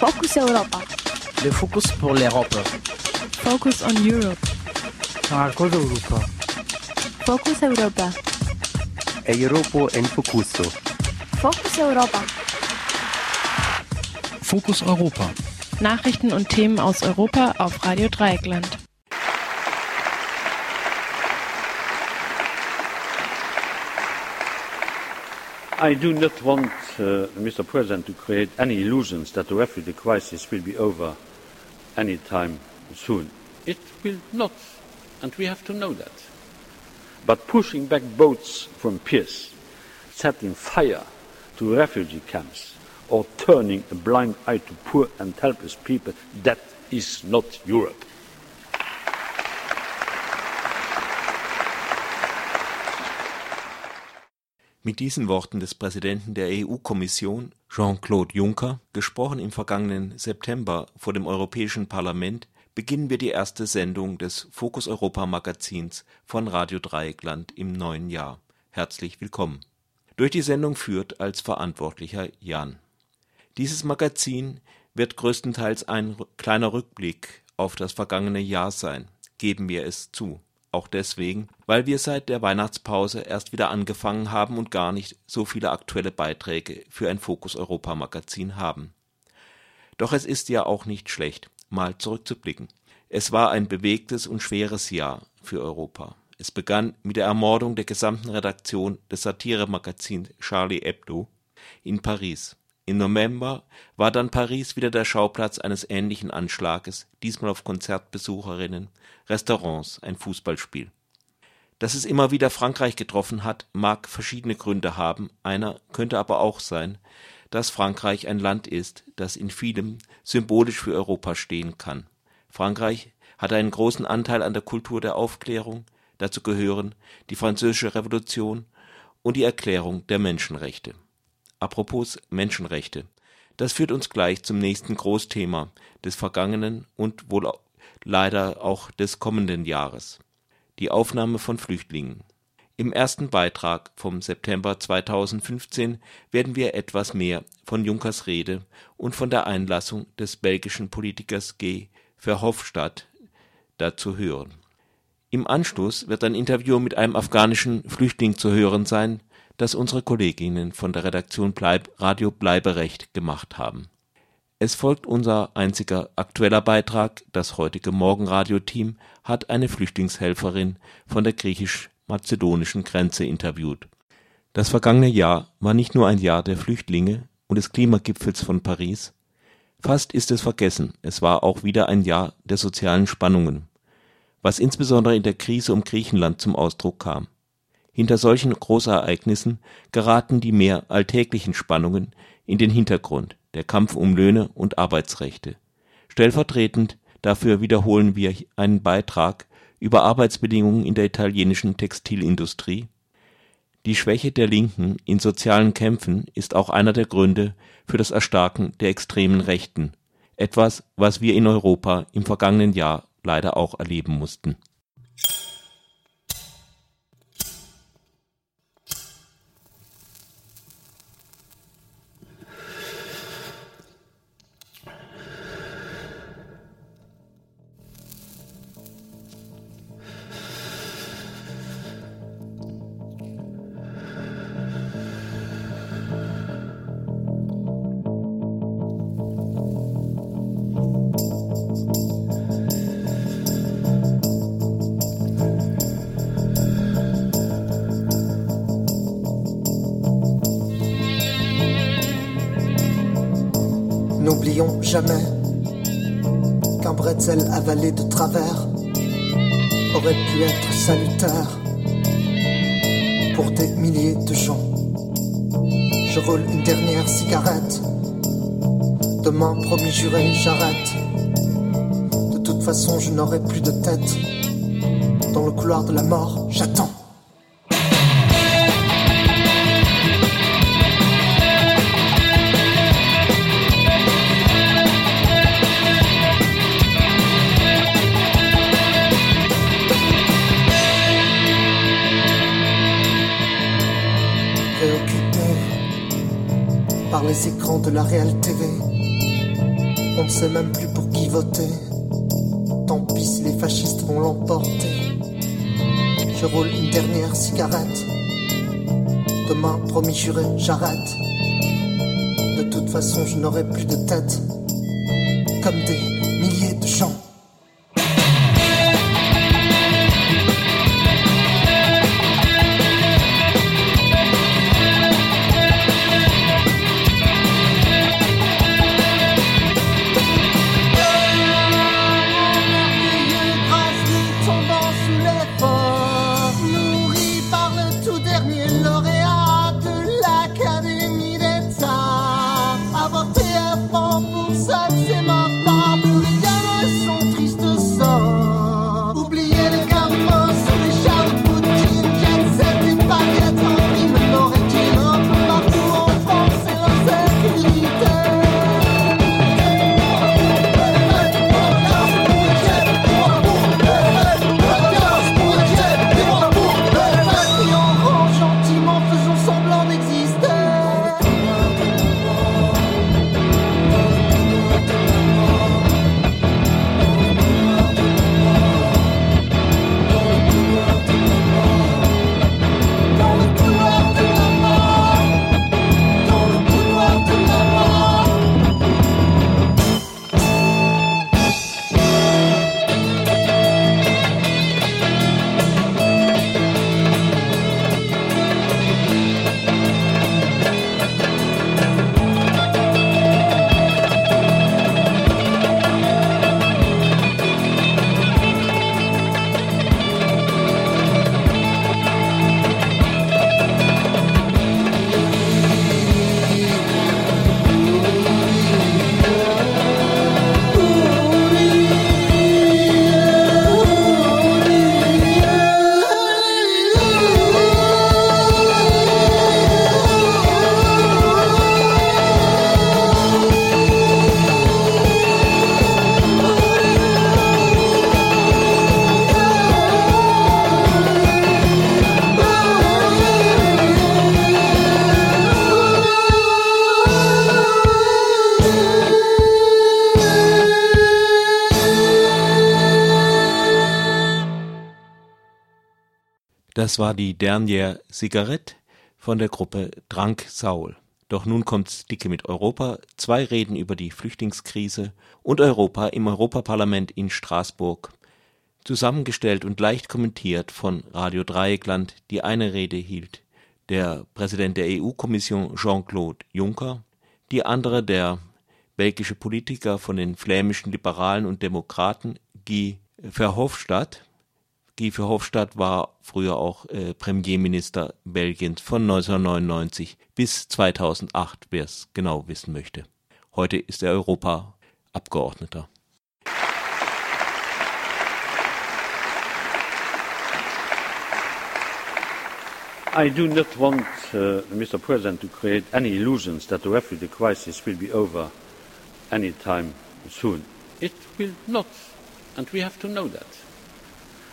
Focus Europa. Le focus pour l'Europe. Focus on Europe. Marcos Europa. Focus Europa. Europa en Focuso. Focus Europa. Fokus Europa. Nachrichten und Themen aus Europa auf Radio Dreieckland. I do not want, Uh, Mr. President, to create any illusions that the refugee crisis will be over any time soon. It will not, and we have to know that. But pushing back boats from piers, setting fire to refugee camps, or turning a blind eye to poor and helpless people, that is not Europe. Mit diesen Worten des Präsidenten der EU-Kommission, Jean-Claude Juncker, gesprochen im vergangenen September vor dem Europäischen Parlament, beginnen wir die erste Sendung des Fokus Europa Magazins von Radio Dreieckland im neuen Jahr. Herzlich willkommen. Durch die Sendung führt als Verantwortlicher Jan. Dieses Magazin wird größtenteils ein kleiner Rückblick auf das vergangene Jahr sein, geben wir es zu. Auch deswegen, weil wir seit der Weihnachtspause erst wieder angefangen haben und gar nicht so viele aktuelle Beiträge für ein Fokus Europa Magazin haben. Doch es ist ja auch nicht schlecht, mal zurückzublicken. Es war ein bewegtes und schweres Jahr für Europa. Es begann mit der Ermordung der gesamten Redaktion des Satiremagazins Charlie Hebdo in Paris. Im November war dann Paris wieder der Schauplatz eines ähnlichen Anschlages, diesmal auf Konzertbesucherinnen, Restaurants, ein Fußballspiel. Dass es immer wieder Frankreich getroffen hat, mag verschiedene Gründe haben, einer könnte aber auch sein, dass Frankreich ein Land ist, das in vielem symbolisch für Europa stehen kann. Frankreich hat einen großen Anteil an der Kultur der Aufklärung, dazu gehören die Französische Revolution und die Erklärung der Menschenrechte. Apropos Menschenrechte. Das führt uns gleich zum nächsten Großthema des vergangenen und wohl leider auch des kommenden Jahres. Die Aufnahme von Flüchtlingen. Im ersten Beitrag vom September 2015 werden wir etwas mehr von Junkers Rede und von der Einlassung des belgischen Politikers G. Verhofstadt dazu hören. Im Anschluss wird ein Interview mit einem afghanischen Flüchtling zu hören sein, das unsere Kolleginnen von der Redaktion Radio Bleiberecht gemacht haben. Es folgt unser einziger aktueller Beitrag. Das heutige Morgenradio-Team hat eine Flüchtlingshelferin von der griechisch-mazedonischen Grenze interviewt. Das vergangene Jahr war nicht nur ein Jahr der Flüchtlinge und des Klimagipfels von Paris. Fast ist es vergessen, es war auch wieder ein Jahr der sozialen Spannungen, was insbesondere in der Krise um Griechenland zum Ausdruck kam. Hinter solchen Großereignissen geraten die mehr alltäglichen Spannungen in den Hintergrund, der Kampf um Löhne und Arbeitsrechte. Stellvertretend dafür wiederholen wir einen Beitrag über Arbeitsbedingungen in der italienischen Textilindustrie. Die Schwäche der Linken in sozialen Kämpfen ist auch einer der Gründe für das Erstarken der extremen Rechten, etwas, was wir in Europa im vergangenen Jahr leider auch erleben mussten jamais qu'un bretzel avalé de travers aurait pu être salutaire pour des milliers de gens. Je roule une dernière cigarette. Demain, promis juré, j'arrête. De toute façon, je n'aurai plus de tête. Dans le couloir de la mort. De la Real TV. On ne sait même plus pour qui voter. Tant pis les fascistes vont l'emporter. Je roule une dernière cigarette. Demain, promis juré, j'arrête. De toute façon, je n'aurai plus de tête. Comme des Das war die Dernière Cigarette von der Gruppe Drunk Saul. Doch nun kommt's dicke mit Europa. Zwei Reden über die Flüchtlingskrise und Europa im Europaparlament in Straßburg. Zusammengestellt und leicht kommentiert von Radio Dreieckland. Die eine Rede hielt der Präsident der EU-Kommission Jean-Claude Juncker, die andere der belgische Politiker von den flämischen Liberalen und Demokraten Guy Verhofstadt. Guy Verhofstadt war früher auch äh, Premierminister Belgiens von 1999 bis 2008, wer es genau wissen möchte. Heute ist er Europaabgeordneter. I do not want, uh, Mr. President, to create any illusions that the refugee crisis will be over any time soon. It will not, and we have to know that.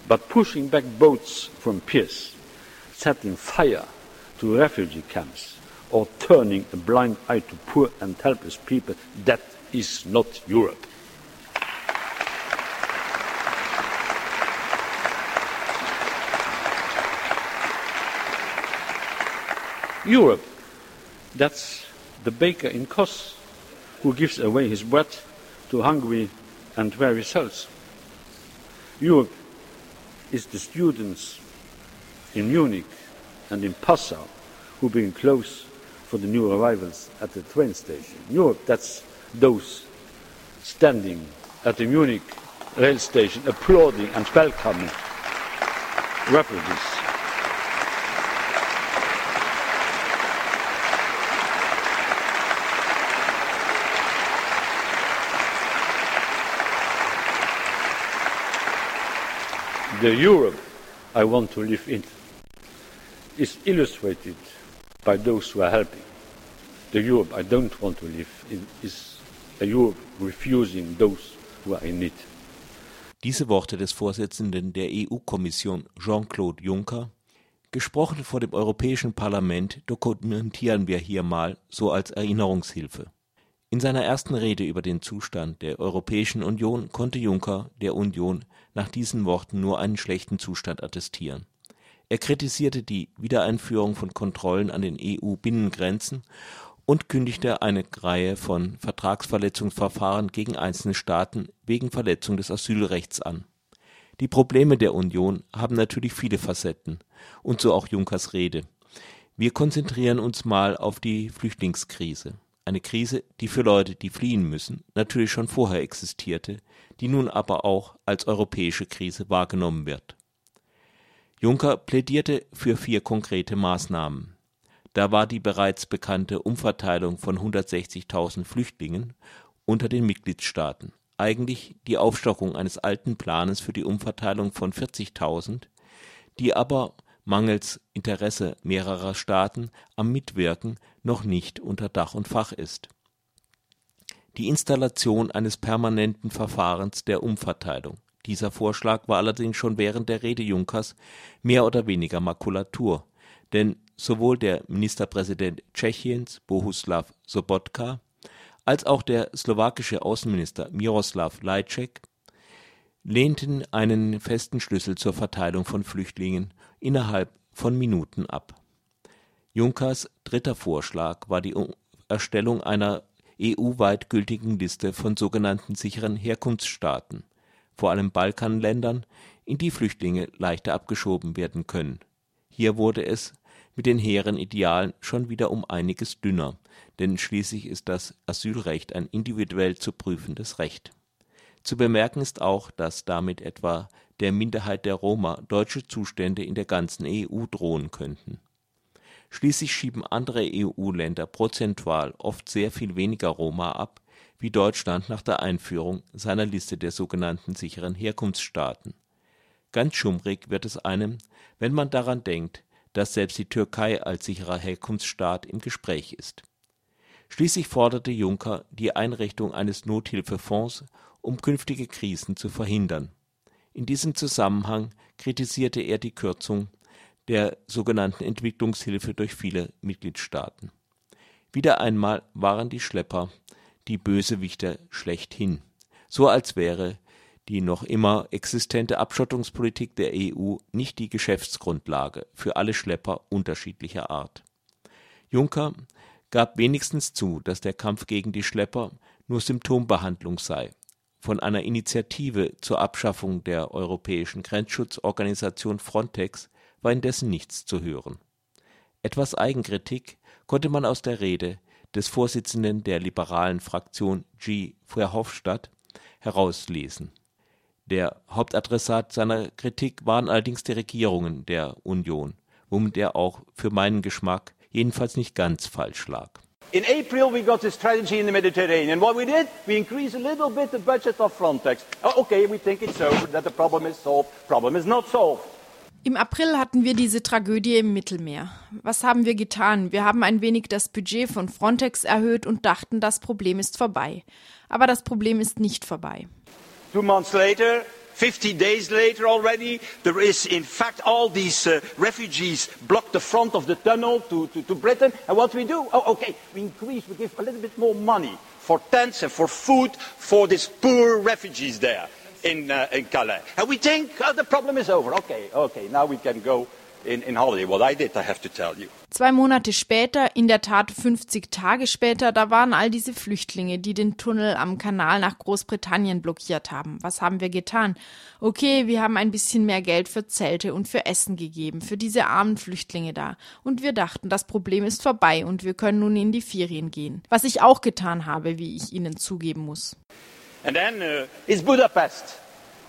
But pushing back boats from piers, setting fire to refugee camps, or turning a blind eye to poor and helpless people, that is not Europe. Europe, that's the baker in Kos who gives away his bread to hungry and weary souls. Europe is the students in Munich and in Passau who bring clothes for the new arrivals at the train station. Europe, that's those standing at the Munich rail station applauding and welcoming refugees. The Europe I want to live in is illustrated by those who are helping. The Europe I don't want to live in is a Europe refusing those who are in need. Diese Worte des Vorsitzenden der EU-Kommission Jean-Claude Juncker, gesprochen vor dem Europäischen Parlament, dokumentieren wir hier mal so als Erinnerungshilfe. In seiner ersten Rede über den Zustand der Europäischen Union konnte Juncker der Union nach diesen Worten nur einen schlechten Zustand attestieren. Er kritisierte die Wiedereinführung von Kontrollen an den EU-Binnengrenzen und kündigte eine Reihe von Vertragsverletzungsverfahren gegen einzelne Staaten wegen Verletzung des Asylrechts an. Die Probleme der Union haben natürlich viele Facetten, und so auch Junckers Rede. Wir konzentrieren uns mal auf die Flüchtlingskrise. Eine Krise, die für Leute, die fliehen müssen, natürlich schon vorher existierte, die nun aber auch als europäische Krise wahrgenommen wird. Juncker plädierte für vier konkrete Maßnahmen. Da war die bereits bekannte Umverteilung von 160.000 Flüchtlingen unter den Mitgliedstaaten eigentlich die Aufstockung eines alten Planes für die Umverteilung von 40.000, die aber mangels Interesse mehrerer Staaten am Mitwirken noch nicht unter Dach und Fach ist. Die Installation eines permanenten Verfahrens der Umverteilung. Dieser Vorschlag war allerdings schon während der Rede Junckers mehr oder weniger Makulatur, denn sowohl der Ministerpräsident Tschechiens Bohuslav Sobotka als auch der slowakische Außenminister Miroslav Lajcek lehnten einen festen Schlüssel zur Verteilung von Flüchtlingen innerhalb von Minuten ab. Junckers dritter Vorschlag war die Erstellung einer EU-weit gültigen Liste von sogenannten sicheren Herkunftsstaaten, vor allem Balkanländern, in die Flüchtlinge leichter abgeschoben werden können. Hier wurde es mit den hehren Idealen schon wieder um einiges dünner, denn schließlich ist das Asylrecht ein individuell zu prüfendes Recht. Zu bemerken ist auch, dass damit etwa der Minderheit der Roma deutsche Zustände in der ganzen EU drohen könnten. Schließlich schieben andere EU-Länder prozentual oft sehr viel weniger Roma ab, wie Deutschland nach der Einführung seiner Liste der sogenannten sicheren Herkunftsstaaten. Ganz schummrig wird es einem, wenn man daran denkt, dass selbst die Türkei als sicherer Herkunftsstaat im Gespräch ist. Schließlich forderte Juncker die Einrichtung eines Nothilfefonds, um künftige Krisen zu verhindern in diesem Zusammenhang kritisierte er die Kürzung der sogenannten Entwicklungshilfe durch viele Mitgliedstaaten. Wieder einmal waren die Schlepper die Bösewichter schlechthin, so als wäre die noch immer existente Abschottungspolitik der EU nicht die Geschäftsgrundlage für alle Schlepper unterschiedlicher Art. Juncker gab wenigstens zu, dass der Kampf gegen die Schlepper nur Symptombehandlung sei von einer Initiative zur Abschaffung der europäischen Grenzschutzorganisation Frontex war indessen nichts zu hören. Etwas Eigenkritik konnte man aus der Rede des Vorsitzenden der liberalen Fraktion G. Verhofstadt herauslesen. Der Hauptadressat seiner Kritik waren allerdings die Regierungen der Union, womit er auch für meinen Geschmack jedenfalls nicht ganz falsch lag In April, we got this strategy in the Mediterranean. What we did, we increased a little bit the budget of Frontex. Oh, okay, we think it's over, that the problem is solved. Problem is not solved. Im April hatten wir diese Tragödie im Mittelmeer. Was haben wir getan? Wir haben ein wenig das Budget von Frontex erhöht und dachten, das Problem ist vorbei. Aber das Problem ist nicht vorbei. Two months later, 50 days later already, there is in fact all these uh, refugees block the front of the tunnel to, to, to Britain. And what we do? Oh, okay, we increase, we give a little bit more money for tents and for food for these poor refugees there in, uh, in Calais. And we think oh, the problem is over. Okay, okay, now we can go in, in holiday. What I did, I have to tell you. Zwei Monate später, in der Tat 50 Tage später, da waren all diese Flüchtlinge, die den Tunnel am Kanal nach Großbritannien blockiert haben. Was haben wir getan? Okay, wir haben ein bisschen mehr Geld für Zelte und für Essen gegeben, für diese armen Flüchtlinge da. Und wir dachten, das Problem ist vorbei und wir können nun in die Ferien gehen. Was ich auch getan habe, wie ich Ihnen zugeben muss. And then uh, is Budapest.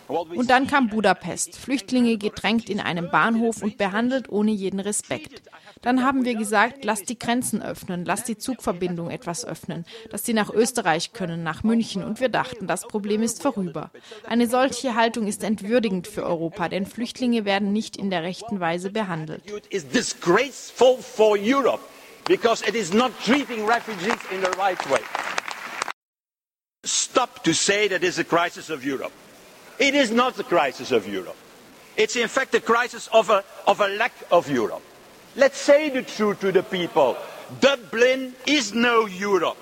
Und dann kam Budapest, Flüchtlinge gedrängt in einem Bahnhof und behandelt ohne jeden Respekt. Dann haben wir gesagt, lasst die Grenzen öffnen, lasst die Zugverbindung etwas öffnen, dass sie nach Österreich können, nach München. Und wir dachten, das Problem ist vorüber. Eine solche Haltung ist entwürdigend für Europa, denn Flüchtlinge werden nicht in der rechten Weise behandelt. Stop to say that is a crisis of Europe. It is not the crisis of Europe. It's in fact a crisis of a, of a lack of Europe. Let's say the truth to the people. Dublin is no Europe.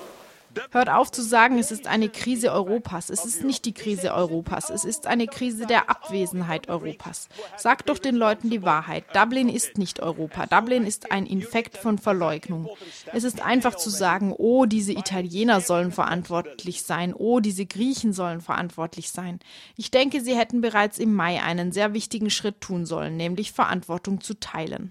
Hört auf zu sagen, es ist eine Krise Europas. Es ist nicht die Krise Europas. Es ist eine Krise der Abwesenheit Europas. Sagt doch den Leuten die Wahrheit. Dublin ist nicht Europa. Dublin ist ein Infekt von Verleugnung. Es ist einfach zu sagen, oh, diese Italiener sollen verantwortlich sein. Oh, diese Griechen sollen verantwortlich sein. Ich denke, sie hätten bereits im Mai einen sehr wichtigen Schritt tun sollen, nämlich Verantwortung zu teilen.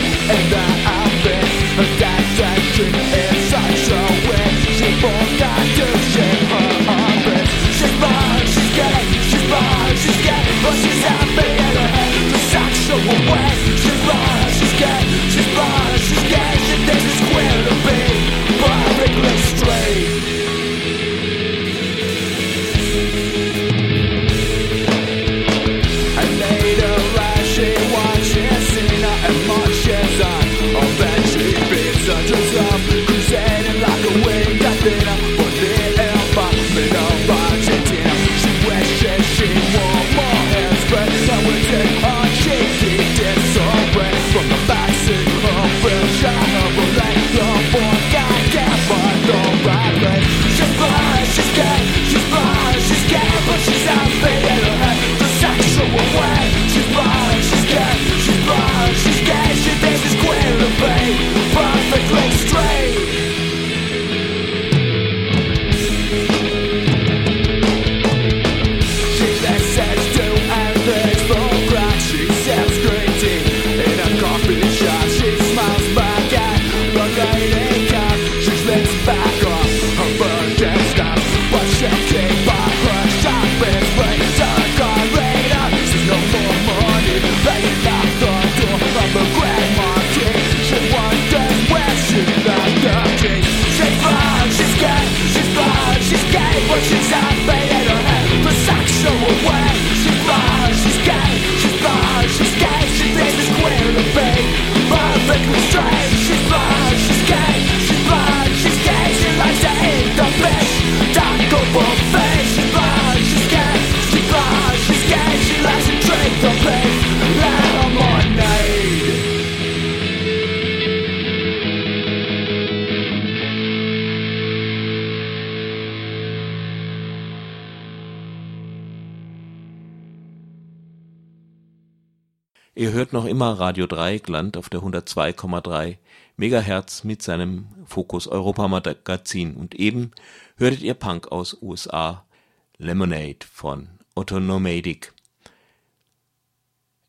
She's blind, she's gay, she's blind, she's gay But she's out, in her sexual way She's blind, she's gay, she's blind, she's gay, she's gay. Noch immer Radio Dreieckland auf der 102,3 Megahertz mit seinem Fokus Europa Magazin und eben hörtet ihr Punk aus USA Lemonade von Otto Nomadic.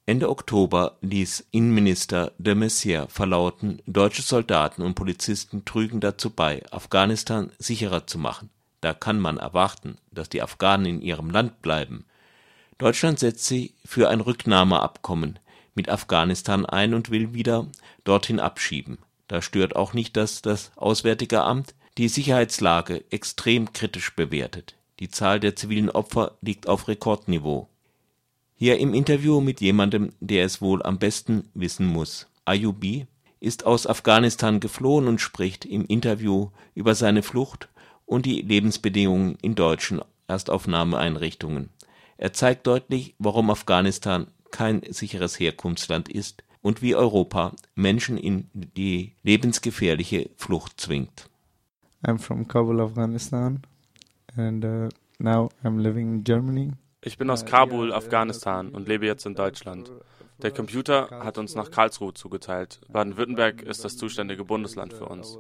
Ende Oktober ließ Innenminister de Maizière verlauten, deutsche Soldaten und Polizisten trügen dazu bei, Afghanistan sicherer zu machen. Da kann man erwarten, dass die Afghanen in ihrem Land bleiben. Deutschland setzt sich für ein Rücknahmeabkommen mit Afghanistan ein und will wieder dorthin abschieben. Da stört auch nicht, dass das Auswärtige Amt die Sicherheitslage extrem kritisch bewertet. Die Zahl der zivilen Opfer liegt auf Rekordniveau. Hier im Interview mit jemandem, der es wohl am besten wissen muss. Ayubi ist aus Afghanistan geflohen und spricht im Interview über seine Flucht und die Lebensbedingungen in deutschen Erstaufnahmeeinrichtungen. Er zeigt deutlich, warum Afghanistan kein sicheres Herkunftsland ist und wie Europa Menschen in die lebensgefährliche Flucht zwingt. I'm from Kabul, Afghanistan and uh, now I'm living in Germany. Ich bin aus Kabul, Afghanistan und lebe jetzt in Deutschland. Der Computer hat uns nach Karlsruhe zugeteilt. Baden-Württemberg ist das zuständige Bundesland für uns.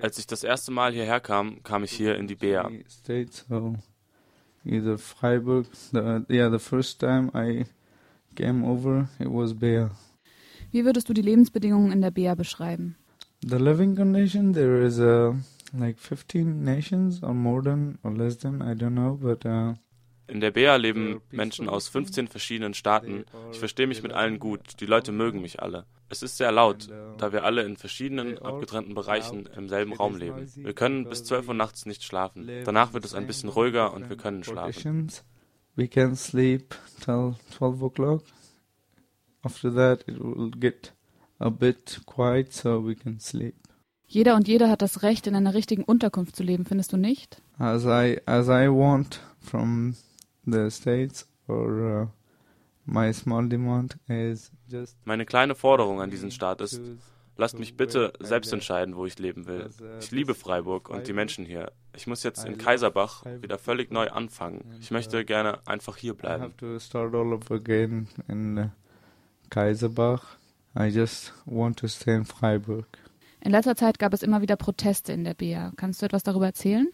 Als ich das erste Mal hierher kam, kam ich hier in die BEA. Either Freiburg, the, yeah, the first time I came over, it was BEA. Wie würdest du die Lebensbedingungen in der BEA beschreiben? The living condition, there is a, like 15 nations or more than or less than, I don't know, but uh, in der BEA leben Menschen aus 15 verschiedenen Staaten. Ich verstehe mich mit allen gut. Die Leute mögen mich alle. Es ist sehr laut, da wir alle in verschiedenen abgetrennten Bereichen im selben Raum leben. Wir können bis 12 Uhr nachts nicht schlafen. Danach wird es ein bisschen ruhiger und wir können schlafen. We can sleep till 12 o'clock after that it will get a bit quiet so we can sleep. Jeder und jede hat das Recht, in einer richtigen Unterkunft zu leben, findest du nicht? As I as I want from the states or uh, my small demand is just Meine kleine Forderung an diesen Staat ist, lasst mich bitte selbst entscheiden, wo ich leben will. Ich liebe Freiburg und die Menschen hier. Ich muss jetzt in Kaiserbach wieder völlig neu anfangen. Ich möchte gerne einfach hier I bleiben. have to start all over again in uh, Kaiserbach. I just want to stay in Freiburg. In letzter Zeit gab es immer wieder Proteste in der BR. Kannst du etwas darüber erzählen?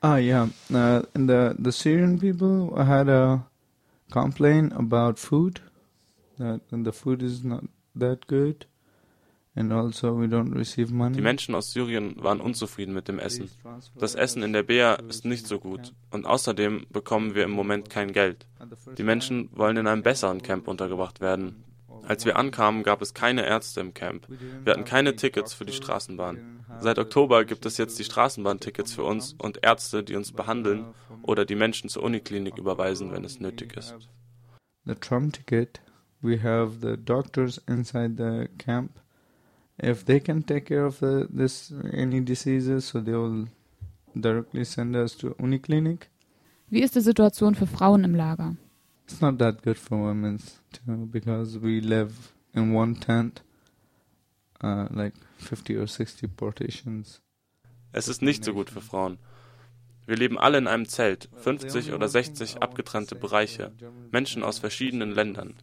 Ah, yeah. Uh, the the Syrian people had a complaint about food. That and the food is not that good, and also we don't receive money. Die Menschen aus Syrien waren unzufrieden mit dem Essen. Das Essen in der Bea ist nicht so gut und außerdem bekommen wir im Moment kein Geld. Die Menschen wollen in einem besseren Camp untergebracht werden. Als wir ankamen, gab es keine Ärzte im Camp. Wir hatten keine Tickets für die Straßenbahn. Seit Oktober gibt es jetzt die Straßenbahntickets für uns und Ärzte, die uns behandeln oder die Menschen zur Uniklinik überweisen, wenn es nötig ist. the Trump ticket. We have the doctors inside the camp. If they can take care of the, this any diseases, so they will directly send us to Uniclinic. Wie ist die Situation für Frauen im Lager? It's not that good for women too because we live in one tent, uh, like 50 or 60 partitions. Es ist nicht so gut für Frauen. Wir leben alle in einem Zelt, 50 oder 60 abgetrennte Bereiche, Menschen aus verschiedenen Ländern.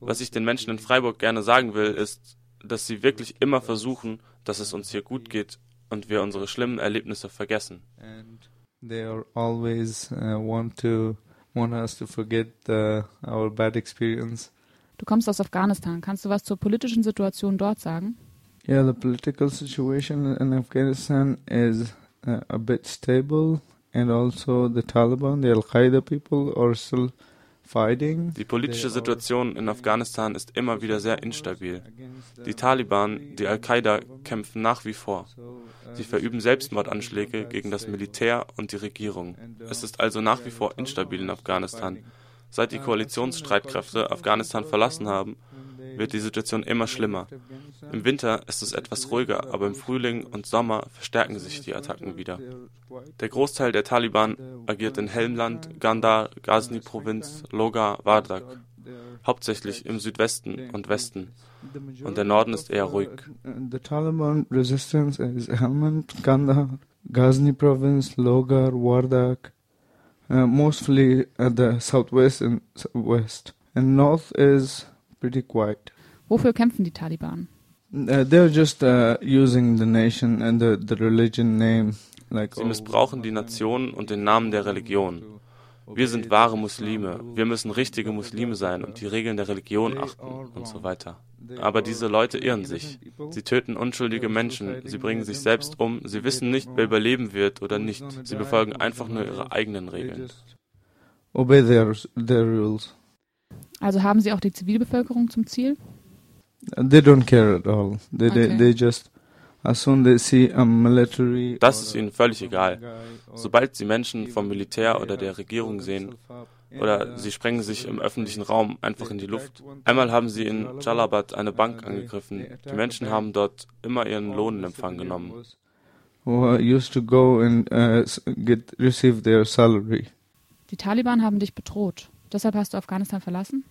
Was ich den Menschen in Freiburg gerne sagen will, ist, dass sie wirklich immer versuchen, dass es uns hier gut geht und wir unsere schlimmen Erlebnisse vergessen. and they are always uh, want to want us to forget the, our bad experience. Du kommst aus Afghanistan. Kannst du was zur politischen Situation dort sagen? Yeah, the political situation in Afghanistan is uh, a bit stable, and also the Taliban, the Al Qaeda people, are still. Die politische Situation in Afghanistan ist immer wieder sehr instabil. Die Taliban, die Al-Qaida kämpfen nach wie vor. Sie verüben Selbstmordanschläge gegen das Militär und die Regierung. Es ist also nach wie vor instabil in Afghanistan. Seit die Koalitionsstreitkräfte Afghanistan verlassen haben, wird die Situation immer schlimmer. Im Winter ist es etwas ruhiger, aber im Frühling und Sommer verstärken sich die Attacken wieder. Der Großteil der Taliban agiert in Helmland, Gandhar, Ghazni-Provinz, Logar, Wardak, hauptsächlich im Südwesten und Westen. Und der Norden ist eher ruhig. The Taliban resistance is Helmand, Kandahar, Ghazni province, Logar, Wardak, uh, mostly at the southwest and west. And north is pretty quiet. Wofür kämpfen die Taliban? Uh, they're just uh, using the nation and the, the religion name. Like, Sie missbrauchen die Nation und den Namen der Religion. Wir sind wahre Muslime. Wir müssen richtige Muslime sein und die Regeln der Religion achten und so weiter. Aber diese Leute irren sich. Sie töten unschuldige Menschen. Sie bringen sich selbst um. Sie wissen nicht, wer überleben wird oder nicht. Sie befolgen einfach nur ihre eigenen Regeln. obey their, their rules. Also haben sie auch die Zivilbevölkerung zum Ziel? They don't care at all. They, Okay. they, they just, as soon they see a military Das ist ihnen völlig egal. Sobald sie Menschen vom Militär oder der Regierung sehen, oder sie sprengen sich im öffentlichen Raum einfach in die Luft. Einmal haben sie in Jalabad eine Bank angegriffen. Die Menschen haben dort immer ihren Lohn in Empfang genommen. uh, used to go and s- get receive their salary. Die Taliban haben dich bedroht. Deshalb hast du Afghanistan verlassen?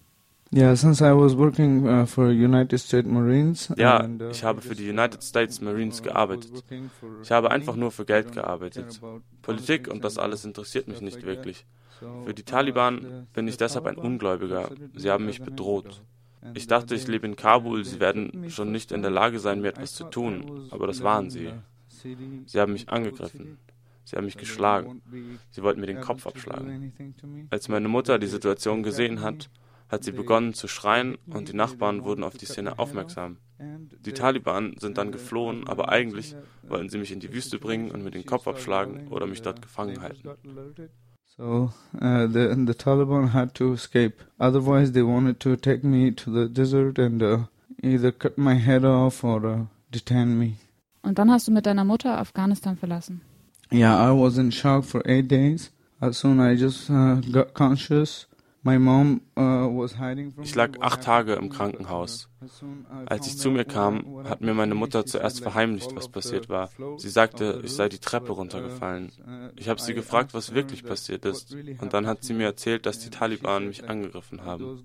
Yeah, since I was working uh, for United States Marines. Ja, and, uh, ich habe für die United States Marines gearbeitet. Ich habe einfach nur für Geld gearbeitet. Politik und das alles interessiert mich nicht wirklich. Für die Taliban bin ich deshalb ein Ungläubiger. Sie haben mich bedroht. Ich dachte, ich lebe in Kabul, sie werden schon nicht in der Lage sein, mir etwas zu tun, aber das waren sie. Sie haben mich angegriffen. Sie haben mich geschlagen. Sie wollten mir den Kopf abschlagen. Als meine Mutter die Situation gesehen hat, hat sie begonnen zu schreien und die Nachbarn wurden auf die Szene aufmerksam. Die Taliban sind dann geflohen, aber eigentlich wollten sie mich in die Wüste bringen und mir den Kopf abschlagen oder mich dort gefangen halten. So uh, the the Taliban had to escape. Otherwise, they wanted to take me to the desert and uh, either cut my head off or uh, detain me. Und dann hast du mit deiner Mutter Afghanistan verlassen. Yeah, I was in shock for eight days. As soon I just uh, got conscious, Uh, Ich lag acht Tage im. Krankenhaus. Als ich zu mir kam, hat mir meine Mutter zuerst verheimlicht, was passiert war. Sie sagte, ich sei die Treppe uh, runtergefallen. Ich habe sie gefragt, was wirklich passiert ist. Und dann hat sie mir erzählt, dass die Taliban mich angegriffen haben.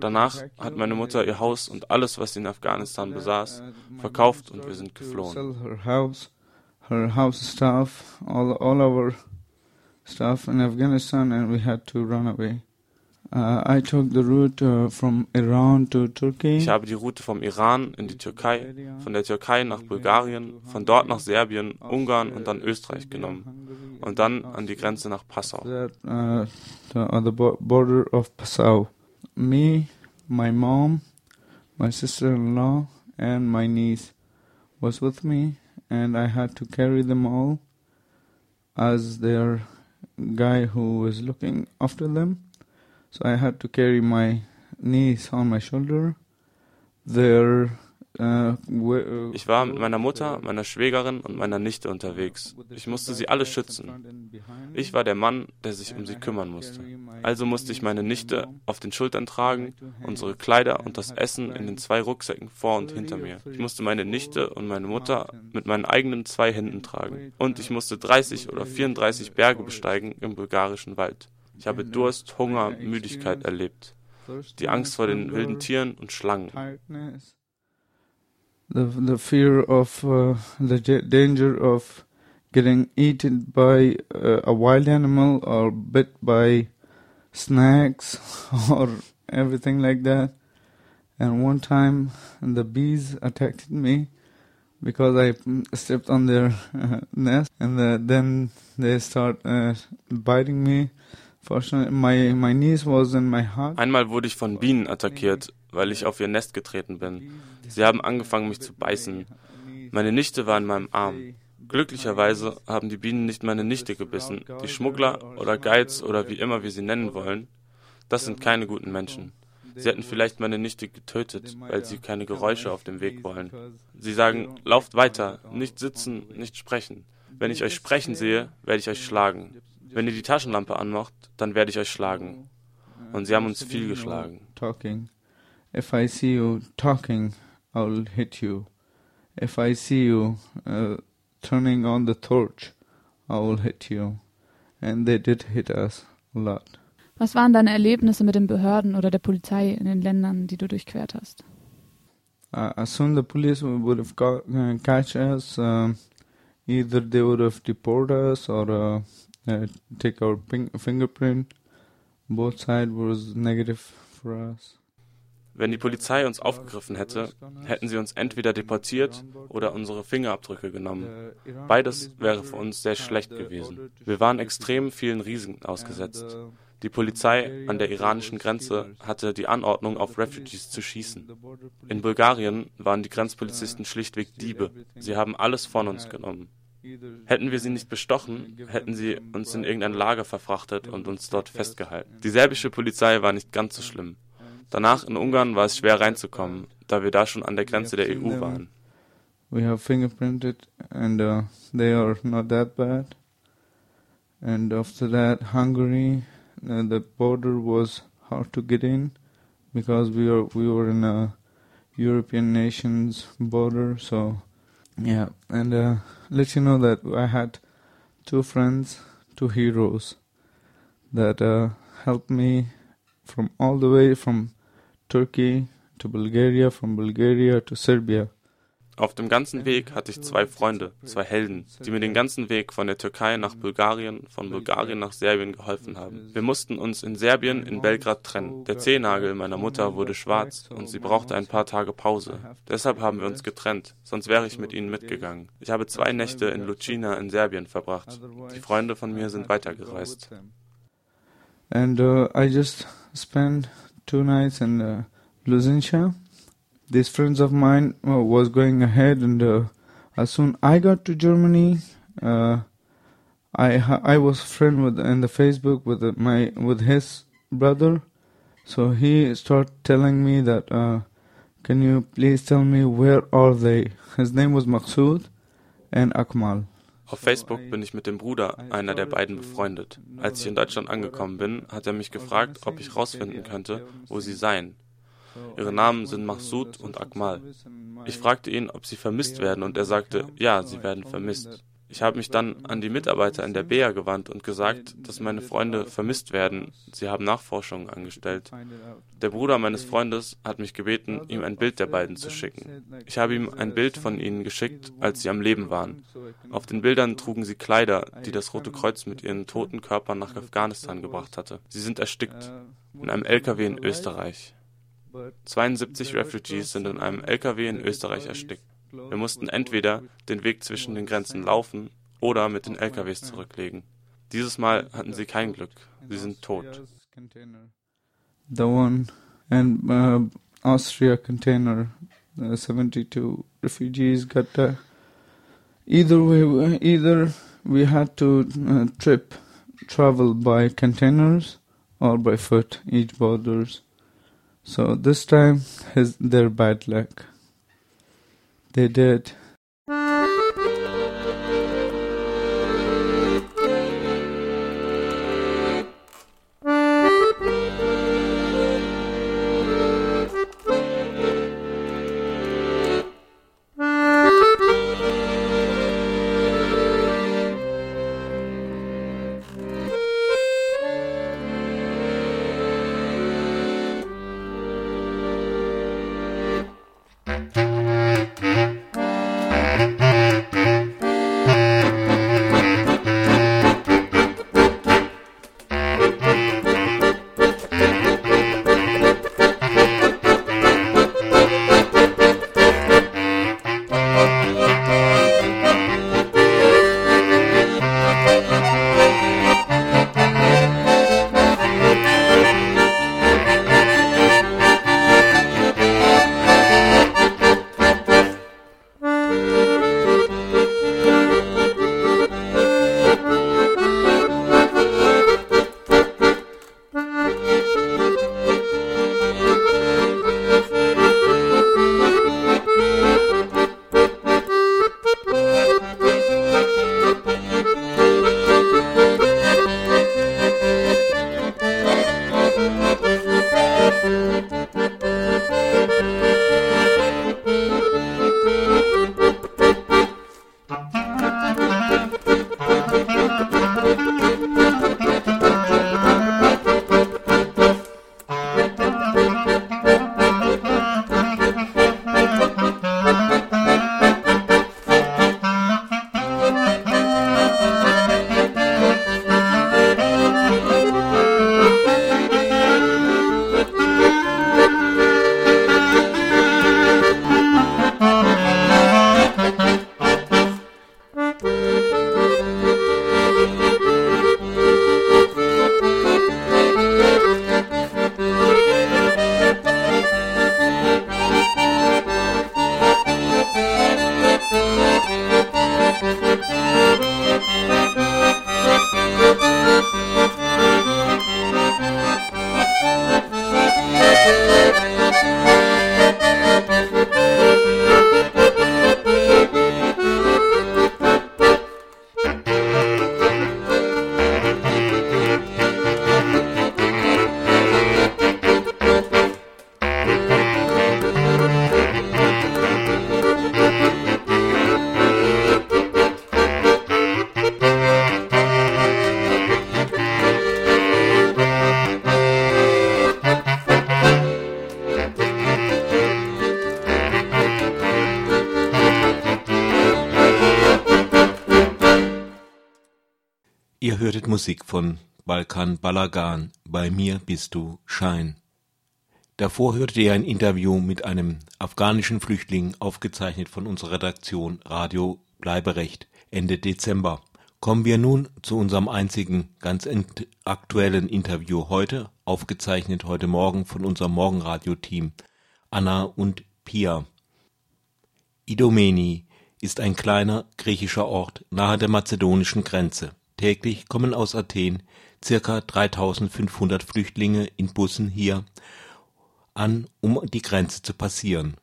Danach hat meine Mutter ihr Haus und alles, was sie in Afghanistan besaß, verkauft und wir sind geflohen. her house stuff, all all our stuff in Afghanistan, and we had to run away. Uh, I took the route uh, from Iran to Turkey. Ich habe die Route vom Iran in die Türkei, von der Türkei nach Bulgarien, von dort nach Serbien, Ungarn und dann Österreich genommen und dann an die Grenze nach Passau. that uh, the border of Passau. Me, my mom, my sister-in-law, and my niece was with me, and I had to carry them all as their guy who was looking after them. So I had to carry my niece on my shoulder. Their uh, uh, Ich war mit meiner Mutter, meiner Schwägerin und meiner Nichte unterwegs. Ich musste sie alle schützen. Ich war der Mann, der sich um sie kümmern musste. Also musste ich meine Nichte auf den Schultern tragen, unsere Kleider und das Essen in den zwei Rucksäcken vor und hinter mir. Ich musste meine Nichte und meine Mutter mit meinen eigenen zwei Händen tragen. Und ich musste 30 oder 34 Berge besteigen im bulgarischen Wald. Ich habe Durst, Hunger, Müdigkeit erlebt. Die Angst vor den wilden Tieren und Schlangen. the the fear of uh, the danger of getting eaten by uh, a wild animal or bit by snakes or everything like that. And one time, the bees attacked me because I mm, stepped on their uh, nest, and the, then they start uh, biting me. My my niece was in my hut. Einmal wurde ich von Bienen attackiert, weil ich auf ihr Nest getreten bin. Sie haben angefangen, mich zu beißen. Meine Nichte war in meinem Arm. Glücklicherweise haben die Bienen nicht meine Nichte gebissen. Die Schmuggler oder Guides oder wie immer wir sie nennen wollen, das sind keine guten Menschen. Sie hätten vielleicht meine Nichte getötet, weil sie keine Geräusche auf dem Weg wollen. Sie sagen, lauft weiter, nicht sitzen, nicht sprechen. Wenn ich euch sprechen sehe, werde ich euch schlagen. Wenn ihr die Taschenlampe anmacht, dann werde ich euch schlagen. Und sie haben uns viel geschlagen. talking. If I see you talking, I'll hit you. If I see you uh, turning on the torch, I will hit you. And they did hit us a lot. Was waren deine Erlebnisse mit den Behörden oder der Polizei in den Ländern, die du durchquert hast? Uh, as soon the police would have got, uh, catch us, um, either they would have deport us or uh, uh, take our fingerprint. Both sides was negative for us. Wenn die Polizei uns aufgegriffen hätte, hätten sie uns entweder deportiert oder unsere Fingerabdrücke genommen. Beides wäre für uns sehr schlecht gewesen. Wir waren extrem vielen Risiken ausgesetzt. Die Polizei an der iranischen Grenze hatte die Anordnung, auf Refugees zu schießen. In Bulgarien waren die Grenzpolizisten schlichtweg Diebe. Sie haben alles von uns genommen. Hätten wir sie nicht bestochen, hätten sie uns in irgendein Lager verfrachtet und uns dort festgehalten. Die serbische Polizei war nicht ganz so schlimm. Danach in Ungarn war es schwer reinzukommen, da wir da schon an der Grenze der EU waren. We have fingerprinted, and uh, they are not that bad. And after that, Hungary, uh, the border was hard to get in because we are we were in a European nations border. So yeah, and uh, let you know that I had two friends, two heroes that uh, helped me from all the way from Turkey to Bulgaria, from Bulgaria to Serbia. Auf dem ganzen Weg hatte ich zwei Freunde, zwei Helden, die mir den ganzen Weg von der Türkei nach Bulgarien, von Bulgarien nach Serbien geholfen haben. Wir mussten uns in Serbien in Belgrad trennen. Der Zehennagel meiner Mutter wurde schwarz und sie brauchte ein paar Tage Pause. Deshalb haben wir uns getrennt, sonst wäre ich mit ihnen mitgegangen. Ich habe zwei Nächte in Lucina in Serbien verbracht. Die Freunde von mir sind weitergereist. And uh, I just spent two nights in uh, Luzincha. These friends of mine uh, was going ahead, and uh, as soon I got to Germany, uh, I I was friend with in the Facebook with uh, my with his brother, so he started telling me that, uh, can you please tell me where are they? His name was Maqsood and Akmal. Auf Facebook bin ich mit dem Bruder einer der beiden befreundet. Als ich in Deutschland angekommen bin, hat er mich gefragt, ob ich rausfinden könnte, wo sie seien. Ihre Namen sind Mahsud und Akmal. Ich fragte ihn, ob sie vermisst werden, und er sagte, ja, sie werden vermisst. Ich habe mich dann an die Mitarbeiter in der BEA gewandt und gesagt, dass meine Freunde vermisst werden. Sie haben Nachforschungen angestellt. Der Bruder meines Freundes hat mich gebeten, ihm ein Bild der beiden zu schicken. Ich habe ihm ein Bild von ihnen geschickt, als sie am Leben waren. Auf den Bildern trugen sie Kleider, die das Rote Kreuz mit ihren toten Körpern nach Afghanistan gebracht hatte. Sie sind erstickt in einem LKW in Österreich. 72 Refugees sind in einem LKW in Österreich erstickt. Wir mussten entweder den Weg zwischen den Grenzen laufen oder mit den LKWs zurücklegen. Dieses Mal hatten sie kein Glück. Sie sind tot. The one and uh, Austria container, uh, 72 refugees got uh, either way, either we had to uh, trip, travel by containers or by foot each borders. So this time is their bad luck. They did. Musik von Balkan Balagan, Bei mir bist du Schein. Davor hörtet ihr ein Interview mit einem afghanischen Flüchtling, aufgezeichnet von unserer Redaktion Radio Bleiberecht Ende Dezember. Kommen wir nun zu unserem einzigen ganz aktuellen Interview heute, aufgezeichnet heute Morgen von unserem Morgenradio-Team Anna und Pia. Idomeni ist ein kleiner griechischer Ort nahe der mazedonischen Grenze. Täglich kommen aus Athen circa 3500 Flüchtlinge in Bussen hier an, um die Grenze zu passieren.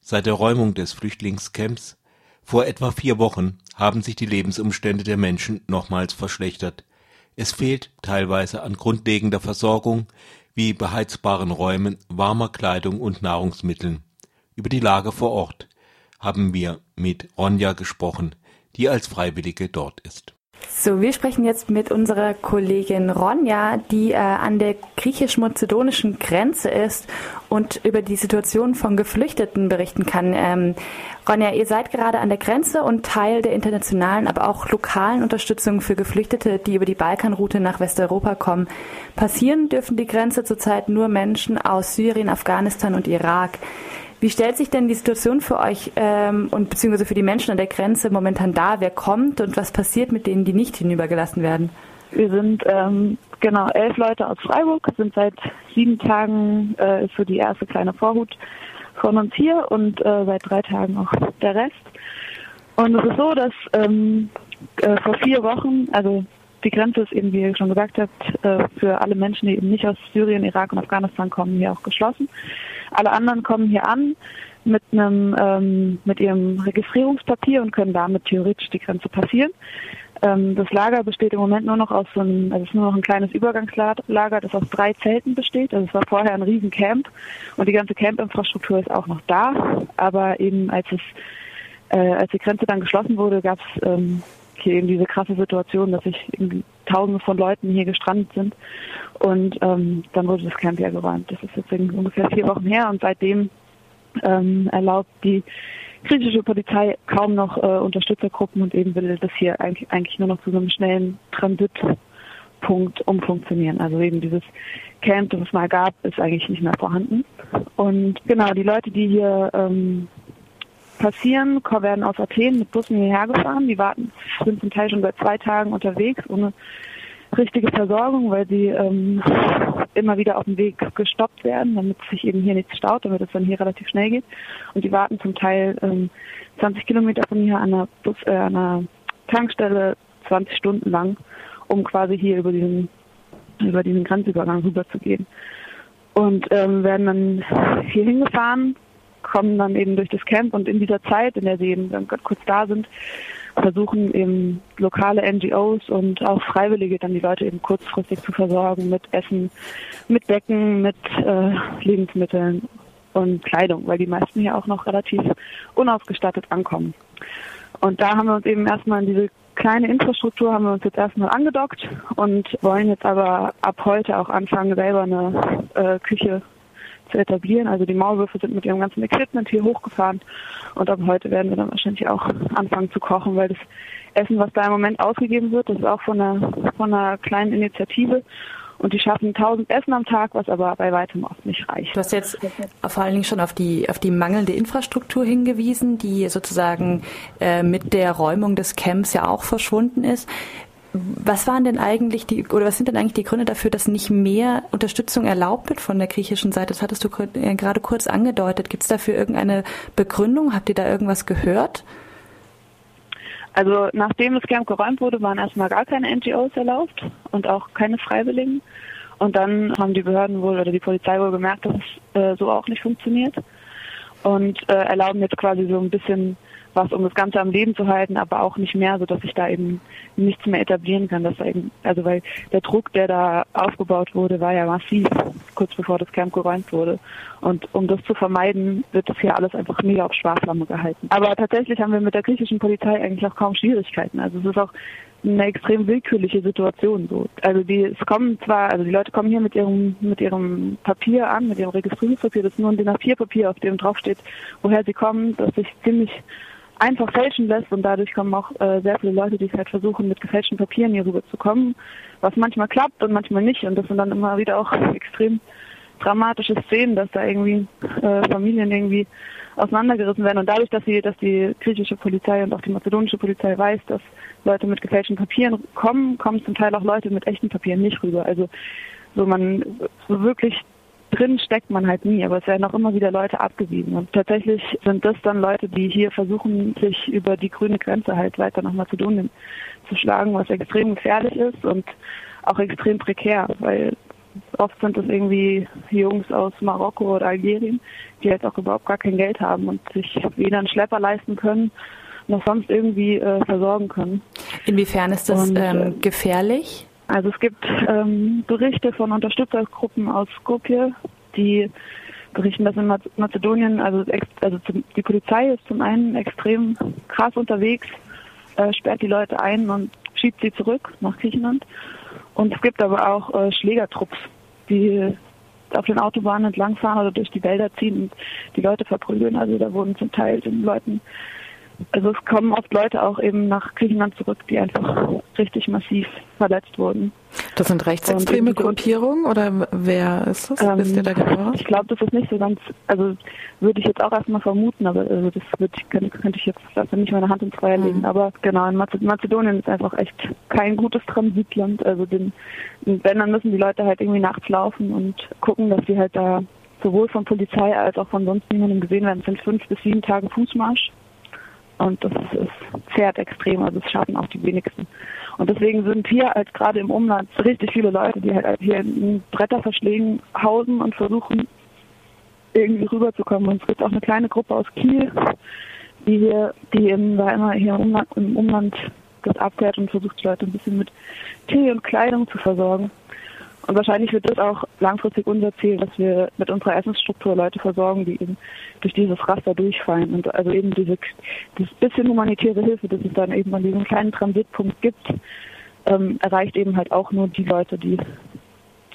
Seit der Räumung des Flüchtlingscamps Vor etwa vier Wochen haben sich die Lebensumstände der Menschen nochmals verschlechtert. Es fehlt teilweise an grundlegender Versorgung wie beheizbaren Räumen, warmer Kleidung und Nahrungsmitteln. Über die Lage vor Ort haben wir mit Ronja gesprochen, die als Freiwillige dort ist. So, wir sprechen jetzt mit unserer Kollegin Ronja, die äh, an der griechisch-mazedonischen Grenze ist und über die Situation von Geflüchteten berichten kann. Ähm, Ronja, ihr seid gerade an der Grenze und Teil der internationalen, aber auch lokalen Unterstützung für Geflüchtete, die über die Balkanroute nach Westeuropa kommen. Passieren dürfen die Grenze zurzeit nur Menschen aus Syrien, Afghanistan und Irak. Wie stellt sich denn die Situation für euch ähm, und beziehungsweise für die Menschen an der Grenze momentan dar? Wer kommt und was passiert mit denen, die nicht hinübergelassen werden? Wir sind ähm, genau elf Leute aus Freiburg, sind seit sieben Tagen äh, so die erste kleine Vorhut von uns hier und äh, seit drei Tagen auch der Rest. Und es ist so, dass ähm, äh, vor vier Wochen, also die Grenze ist eben, wie ihr schon gesagt habt, äh, für alle Menschen, die eben nicht aus Syrien, Irak und Afghanistan kommen, hier auch geschlossen. Alle anderen kommen hier an mit einem ähm, mit ihrem Registrierungspapier und können damit theoretisch die Grenze passieren. Ähm, das Lager besteht im Moment nur noch aus so einem, also es ist nur noch ein kleines Übergangslager, das aus drei Zelten besteht. Also es war vorher ein Riesencamp und die ganze Campinfrastruktur ist auch noch da. Aber eben als es äh, als die Grenze dann geschlossen wurde, gab es ähm, hier eben diese krasse Situation, dass sich Tausende von Leuten hier gestrandet sind. Und ähm, dann wurde das Camp ja geräumt. Das ist jetzt ungefähr vier Wochen her und seitdem ähm, erlaubt die griechische Polizei kaum noch äh, Unterstützergruppen und eben will das hier eigentlich, eigentlich nur noch zu so einem schnellen Transitpunkt umfunktionieren. Also eben dieses Camp, das es mal gab, ist eigentlich nicht mehr vorhanden. Und genau, die Leute, die hier ähm, passieren, werden aus Athen mit Bussen hierher gefahren. Die warten, sind zum Teil schon seit zwei Tagen unterwegs, ohne richtige Versorgung, weil sie ähm, immer wieder auf dem Weg gestoppt werden, damit sich eben hier nichts staut, damit es dann hier relativ schnell geht. Und die warten zum Teil ähm, 20 Kilometer von hier an einer, Bus, äh, einer Tankstelle 20 Stunden lang, um quasi hier über diesen über diesen Grenzübergang rüber zu gehen. Und ähm, werden dann hier hingefahren, kommen dann eben durch das Camp und in dieser Zeit, in der sie eben dann kurz da sind, versuchen eben lokale NGOs und auch Freiwillige dann die Leute eben kurzfristig zu versorgen mit Essen, mit Becken, mit äh, Lebensmitteln und Kleidung, weil die meisten hier auch noch relativ unausgestattet ankommen. Und da haben wir uns eben erstmal in diese kleine Infrastruktur haben wir uns jetzt erstmal angedockt und wollen jetzt aber ab heute auch anfangen, selber eine äh, Küche zu etablieren. Also die Maulwürfe sind mit ihrem ganzen Equipment hier hochgefahren und ab heute werden wir dann wahrscheinlich auch anfangen zu kochen, weil das Essen, was da im Moment ausgegeben wird, das ist auch von einer, von einer kleinen Initiative und die schaffen 1000 Essen am Tag, was aber bei weitem oft nicht reicht. Du hast jetzt vor allen Dingen schon auf die, auf die mangelnde Infrastruktur hingewiesen, die sozusagen äh, mit der Räumung des Camps ja auch verschwunden ist. Was waren denn eigentlich die, oder was sind denn eigentlich die Gründe dafür, dass nicht mehr Unterstützung erlaubt wird von der griechischen Seite? Das hattest du äh, gerade kurz angedeutet. Gibt es dafür irgendeine Begründung? Habt ihr da irgendwas gehört? Also nachdem das Camp geräumt wurde, waren erstmal gar keine NGOs erlaubt und auch keine Freiwilligen. Und dann haben die Behörden wohl oder die Polizei wohl gemerkt, dass es äh, so auch nicht funktioniert und äh, erlauben jetzt quasi so ein bisschen was, um das Ganze am Leben zu halten, aber auch nicht mehr, so dass ich da eben nichts mehr etablieren kann. Dass eben, also weil der Druck, der da aufgebaut wurde, war ja massiv, kurz bevor das Camp geräumt wurde. Und um das zu vermeiden, wird das hier alles einfach mega auf Sparflamme gehalten. Aber tatsächlich haben wir mit der griechischen Polizei eigentlich auch kaum Schwierigkeiten. Also es ist auch eine extrem willkürliche Situation so. Also die es kommen zwar, also die Leute kommen hier mit ihrem mit ihrem Papier an, mit ihrem Registrierungspapier, das ist nur ein DIN A4 Papier, auf dem draufsteht, woher sie kommen, das sich ziemlich einfach fälschen lässt und dadurch kommen auch äh, sehr viele Leute, die halt versuchen, mit gefälschten Papieren hier rüber zu kommen, was manchmal klappt und manchmal nicht und das sind dann immer wieder auch extrem dramatische Szenen, dass da irgendwie äh, Familien irgendwie auseinandergerissen werden und dadurch, dass sie, dass die griechische Polizei und auch die mazedonische Polizei weiß, dass Leute mit gefälschten Papieren kommen, kommen zum Teil auch Leute mit echten Papieren nicht rüber. Also so man so wirklich drin steckt man halt nie, aber es werden auch immer wieder Leute abgewiesen. Und tatsächlich sind das dann Leute, die hier versuchen, sich über die grüne Grenze halt weiter nach Mazedonien zu schlagen, was extrem gefährlich ist und auch extrem prekär, weil oft sind es irgendwie Jungs aus Marokko oder Algerien, die halt auch überhaupt gar kein Geld haben und sich weder einen Schlepper leisten können, noch sonst irgendwie äh, versorgen können. Inwiefern ist das und, ähm, äh, gefährlich? Also es gibt ähm, Berichte von Unterstützergruppen aus Skopje, die berichten, dass in Mazedonien, also, also die Polizei ist zum einen extrem krass unterwegs, äh, sperrt die Leute ein und schiebt sie zurück nach Griechenland. Und es gibt aber auch äh, Schlägertrupps, die auf den Autobahnen entlangfahren oder durch die Wälder ziehen und die Leute verprügeln. Also da wurden zum Teil den Leuten also es kommen oft Leute auch eben nach Griechenland zurück, die einfach richtig massiv verletzt wurden. Das sind rechtsextreme Gruppierungen oder wer ist das? Ähm, Wisst ihr da genauer? Ich glaube, das ist nicht so ganz, also würde ich jetzt auch erstmal vermuten, aber also das ich, könnte, könnte ich jetzt dafür nicht meine Hand ins Feuer legen. Mhm. Aber genau, in Mazedonien ist einfach echt kein gutes Transitland. Also den, wenn, dann müssen die Leute halt irgendwie nachts laufen und gucken, dass sie halt da sowohl von Polizei als auch von sonst niemandem gesehen werden. Es sind fünf bis sieben Tage Fußmarsch und das ist, zehrt extrem, also es schaffen auch die wenigsten. Und deswegen sind hier als gerade im Umland richtig viele Leute, die halt hier in Bretterverschlägen hausen und versuchen, irgendwie rüberzukommen. Und es gibt auch eine kleine Gruppe aus Kiel, die hier, die eben da hier im Umland, im Umland das abkehrt und versucht, die Leute ein bisschen mit Tee und Kleidung zu versorgen. Und wahrscheinlich wird das auch langfristig unser Ziel, dass wir mit unserer Essensstruktur Leute versorgen, die eben durch dieses Raster durchfallen. Und also eben diese, dieses bisschen humanitäre Hilfe, das es dann eben an diesem kleinen Transitpunkt gibt, ähm, erreicht eben halt auch nur die Leute, die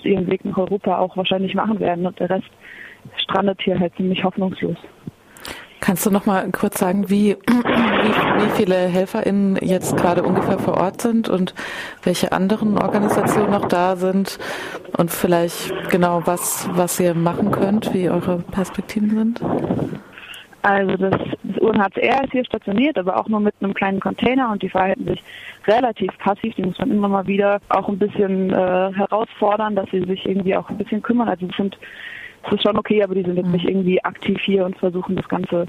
ihren Weg nach Europa auch wahrscheinlich machen werden. Und der Rest strandet hier halt ziemlich hoffnungslos. Kannst du noch mal kurz sagen, wie, wie, viele HelferInnen jetzt gerade ungefähr vor Ort sind und welche anderen Organisationen noch da sind und vielleicht genau was, was ihr machen könnt, wie eure Perspektiven sind? Also das, das UNHCR ist hier stationiert, aber auch nur mit einem kleinen Container und die verhalten sich relativ passiv. Die muss man immer mal wieder auch ein bisschen äh, herausfordern, dass sie sich irgendwie auch ein bisschen kümmern. Also es sind das ist schon okay, aber die sind jetzt nicht mhm. irgendwie aktiv hier und versuchen das Ganze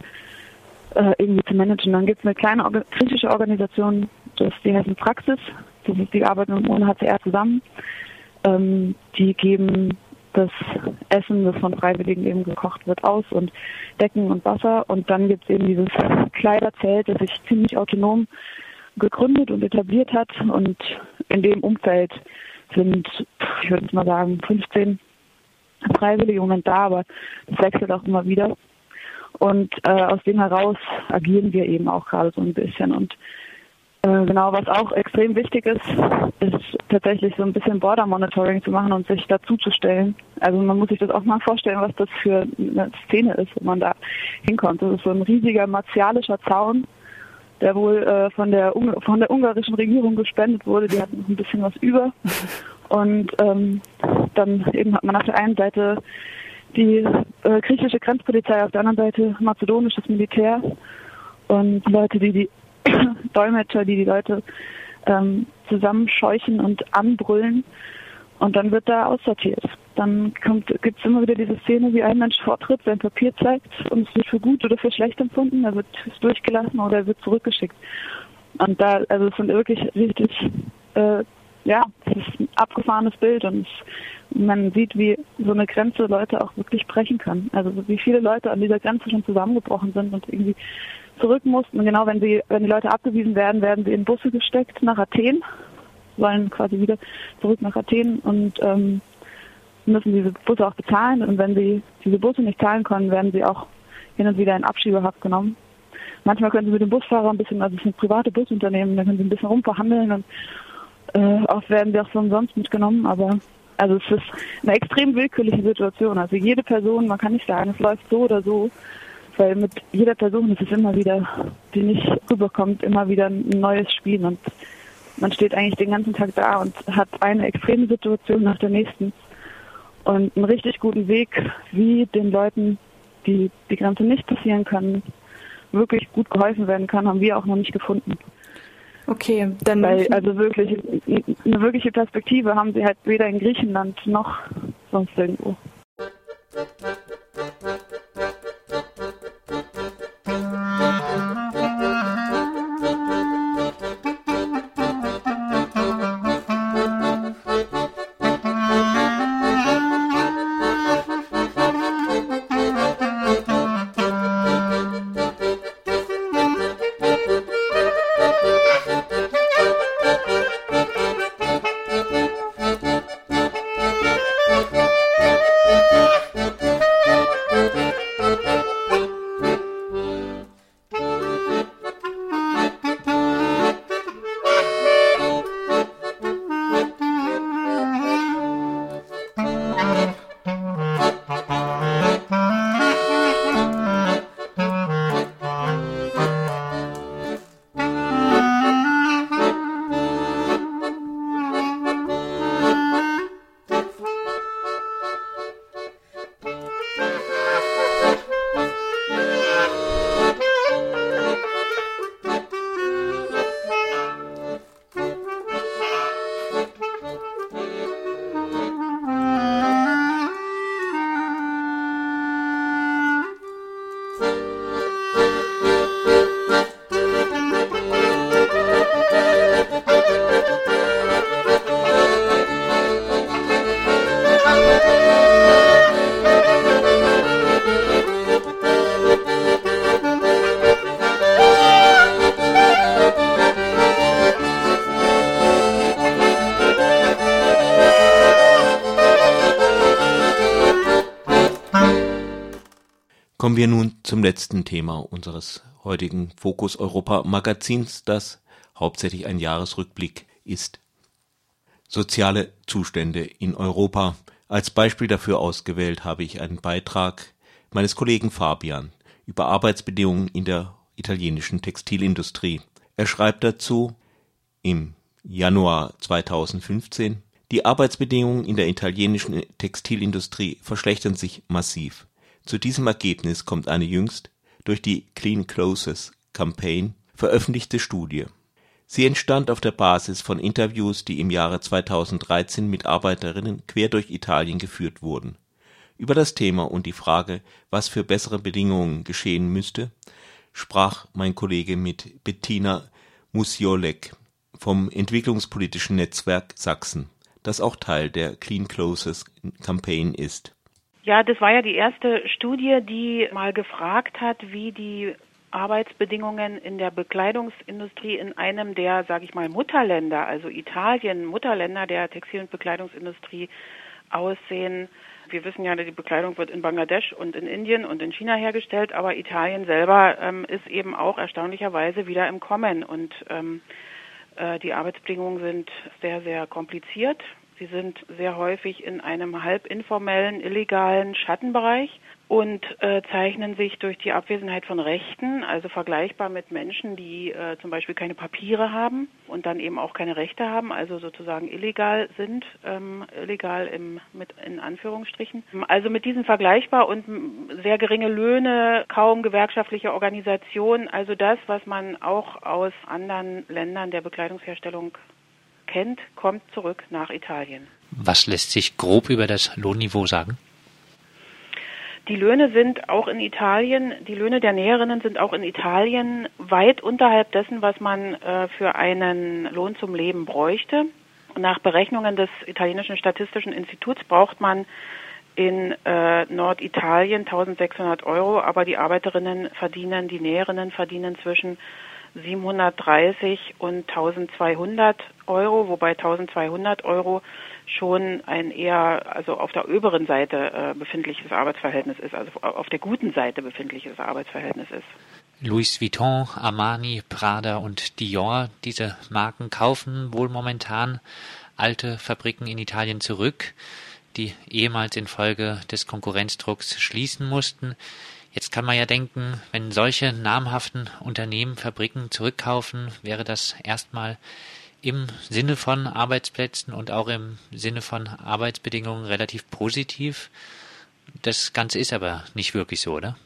äh, irgendwie zu managen. Dann gibt es eine kleine Orga griechische Organisation, das die heißen Praxis. Das ist, die arbeiten mit dem UNHCR zusammen. Ähm, die geben das Essen, das von Freiwilligen eben gekocht wird, aus und Decken und Wasser. Und dann gibt es eben dieses Kleiderzelt, das sich ziemlich autonom gegründet und etabliert hat. Und in dem Umfeld sind, ich würde mal sagen, 15 freiwillige Moment da, aber es wechselt auch immer wieder. Und äh, aus dem heraus agieren wir eben auch gerade so ein bisschen. Und äh, genau, was auch extrem wichtig ist, ist tatsächlich so ein bisschen Border Monitoring zu machen und sich dazuzustellen. Also man muss sich das auch mal vorstellen, was das für eine Szene ist, wo man da hinkommt. Das ist so ein riesiger martialischer Zaun, der wohl äh, von der von der ungarischen Regierung gespendet wurde. Die hatten noch ein bisschen was über. Und ähm, dann eben hat man auf der einen Seite die äh, griechische Grenzpolizei, auf der anderen Seite mazedonisches Militär und Leute, die die Dolmetscher, die die Leute ähm, zusammenscheuchen und anbrüllen. Und dann wird da aussortiert. Dann gibt es immer wieder diese Szene, wie ein Mensch vortritt, sein Papier zeigt und es wird für gut oder für schlecht empfunden. Er wird durchgelassen oder er wird zurückgeschickt. Und da, also es sind wirklich richtig äh, ja, es ist ein abgefahrenes Bild und man sieht, wie so eine Grenze Leute auch wirklich brechen kann. Also wie viele Leute an dieser Grenze schon zusammengebrochen sind und irgendwie zurück mussten. Und genau wenn sie, wenn die Leute abgewiesen werden, werden sie in Busse gesteckt nach Athen, wollen quasi wieder zurück nach Athen und ähm, müssen diese Busse auch bezahlen. Und wenn sie diese Busse nicht zahlen können, werden sie auch hin und wieder in Abschiebehaft genommen. Manchmal können sie mit dem Busfahrer ein bisschen, also es sind private Busunternehmen, da können sie ein bisschen rumverhandeln und äh, oft werden sie auch so umsonst mitgenommen, aber also es ist eine extrem willkürliche Situation. Also jede Person, man kann nicht sagen, es läuft so oder so, weil mit jeder Person ist es immer wieder, die nicht rüberkommt, immer wieder ein neues Spiel und man steht eigentlich den ganzen Tag da und hat eine extreme Situation nach der nächsten und einen richtig guten Weg, wie den Leuten, die die Grenze nicht passieren können, wirklich gut geholfen werden kann, haben wir auch noch nicht gefunden. Okay, dann. Weil, also wirklich, eine wirkliche Perspektive haben sie halt weder in Griechenland noch sonst irgendwo. Letzten Thema unseres heutigen Fokus Europa Magazins, das hauptsächlich ein Jahresrückblick ist. Soziale Zustände in Europa. Als Beispiel dafür ausgewählt habe ich einen Beitrag meines Kollegen Fabian über Arbeitsbedingungen in der italienischen Textilindustrie. Er schreibt dazu im Januar 2015, die Arbeitsbedingungen in der italienischen Textilindustrie verschlechtern sich massiv. Zu diesem Ergebnis kommt eine jüngst durch die Clean Clothes Campaign veröffentlichte Studie. Sie entstand auf der Basis von Interviews, die im Jahre 2013 mit Arbeiterinnen quer durch Italien geführt wurden. Über das Thema und die Frage, was für bessere Bedingungen geschehen müsste, sprach mein Kollege mit Bettina Musiolek vom Entwicklungspolitischen Netzwerk Sachsen, das auch Teil der Clean Clothes Campaign ist. Ja, das war ja die erste Studie, die mal gefragt hat, wie die Arbeitsbedingungen in der Bekleidungsindustrie in einem der, sage ich mal, Mutterländer, also Italien, Mutterländer der Textil- und Bekleidungsindustrie aussehen. Wir wissen ja, die Bekleidung wird in Bangladesch und in Indien und in China hergestellt, aber Italien selber ähm, ist eben auch erstaunlicherweise wieder im Kommen und ähm, äh, die Arbeitsbedingungen sind sehr, sehr kompliziert. Sie sind sehr häufig in einem halb informellen, illegalen Schattenbereich und äh, zeichnen sich durch die Abwesenheit von Rechten, also vergleichbar mit Menschen, die äh, zum Beispiel keine Papiere haben und dann eben auch keine Rechte haben, also sozusagen illegal sind, ähm, illegal im, mit in Anführungsstrichen. Also mit diesen vergleichbar und sehr geringe Löhne, kaum gewerkschaftliche Organisation, also das, was man auch aus anderen Ländern der Bekleidungsherstellung kennt, kommt zurück nach Italien. Was lässt sich grob über das Lohnniveau sagen? Die Löhne sind auch in Italien, die Löhne der Näherinnen sind auch in Italien weit unterhalb dessen, was man äh, für einen Lohn zum Leben bräuchte. Nach Berechnungen des italienischen Statistischen Instituts braucht man in äh, Norditalien 1600 Euro, aber die Arbeiterinnen verdienen, die Näherinnen verdienen zwischen 730 und 1200 Euro, wobei 1200 Euro schon ein eher, also auf der oberen Seite äh, befindliches Arbeitsverhältnis ist, also auf der guten Seite befindliches Arbeitsverhältnis ist. Louis Vuitton, Armani, Prada und Dior, diese Marken kaufen wohl momentan alte Fabriken in Italien zurück, die ehemals infolge des Konkurrenzdrucks schließen mussten. Jetzt kann man ja denken, wenn solche namhaften Unternehmen Fabriken zurückkaufen, wäre das erstmal im Sinne von Arbeitsplätzen und auch im Sinne von Arbeitsbedingungen relativ positiv. Das Ganze ist aber nicht wirklich so, oder?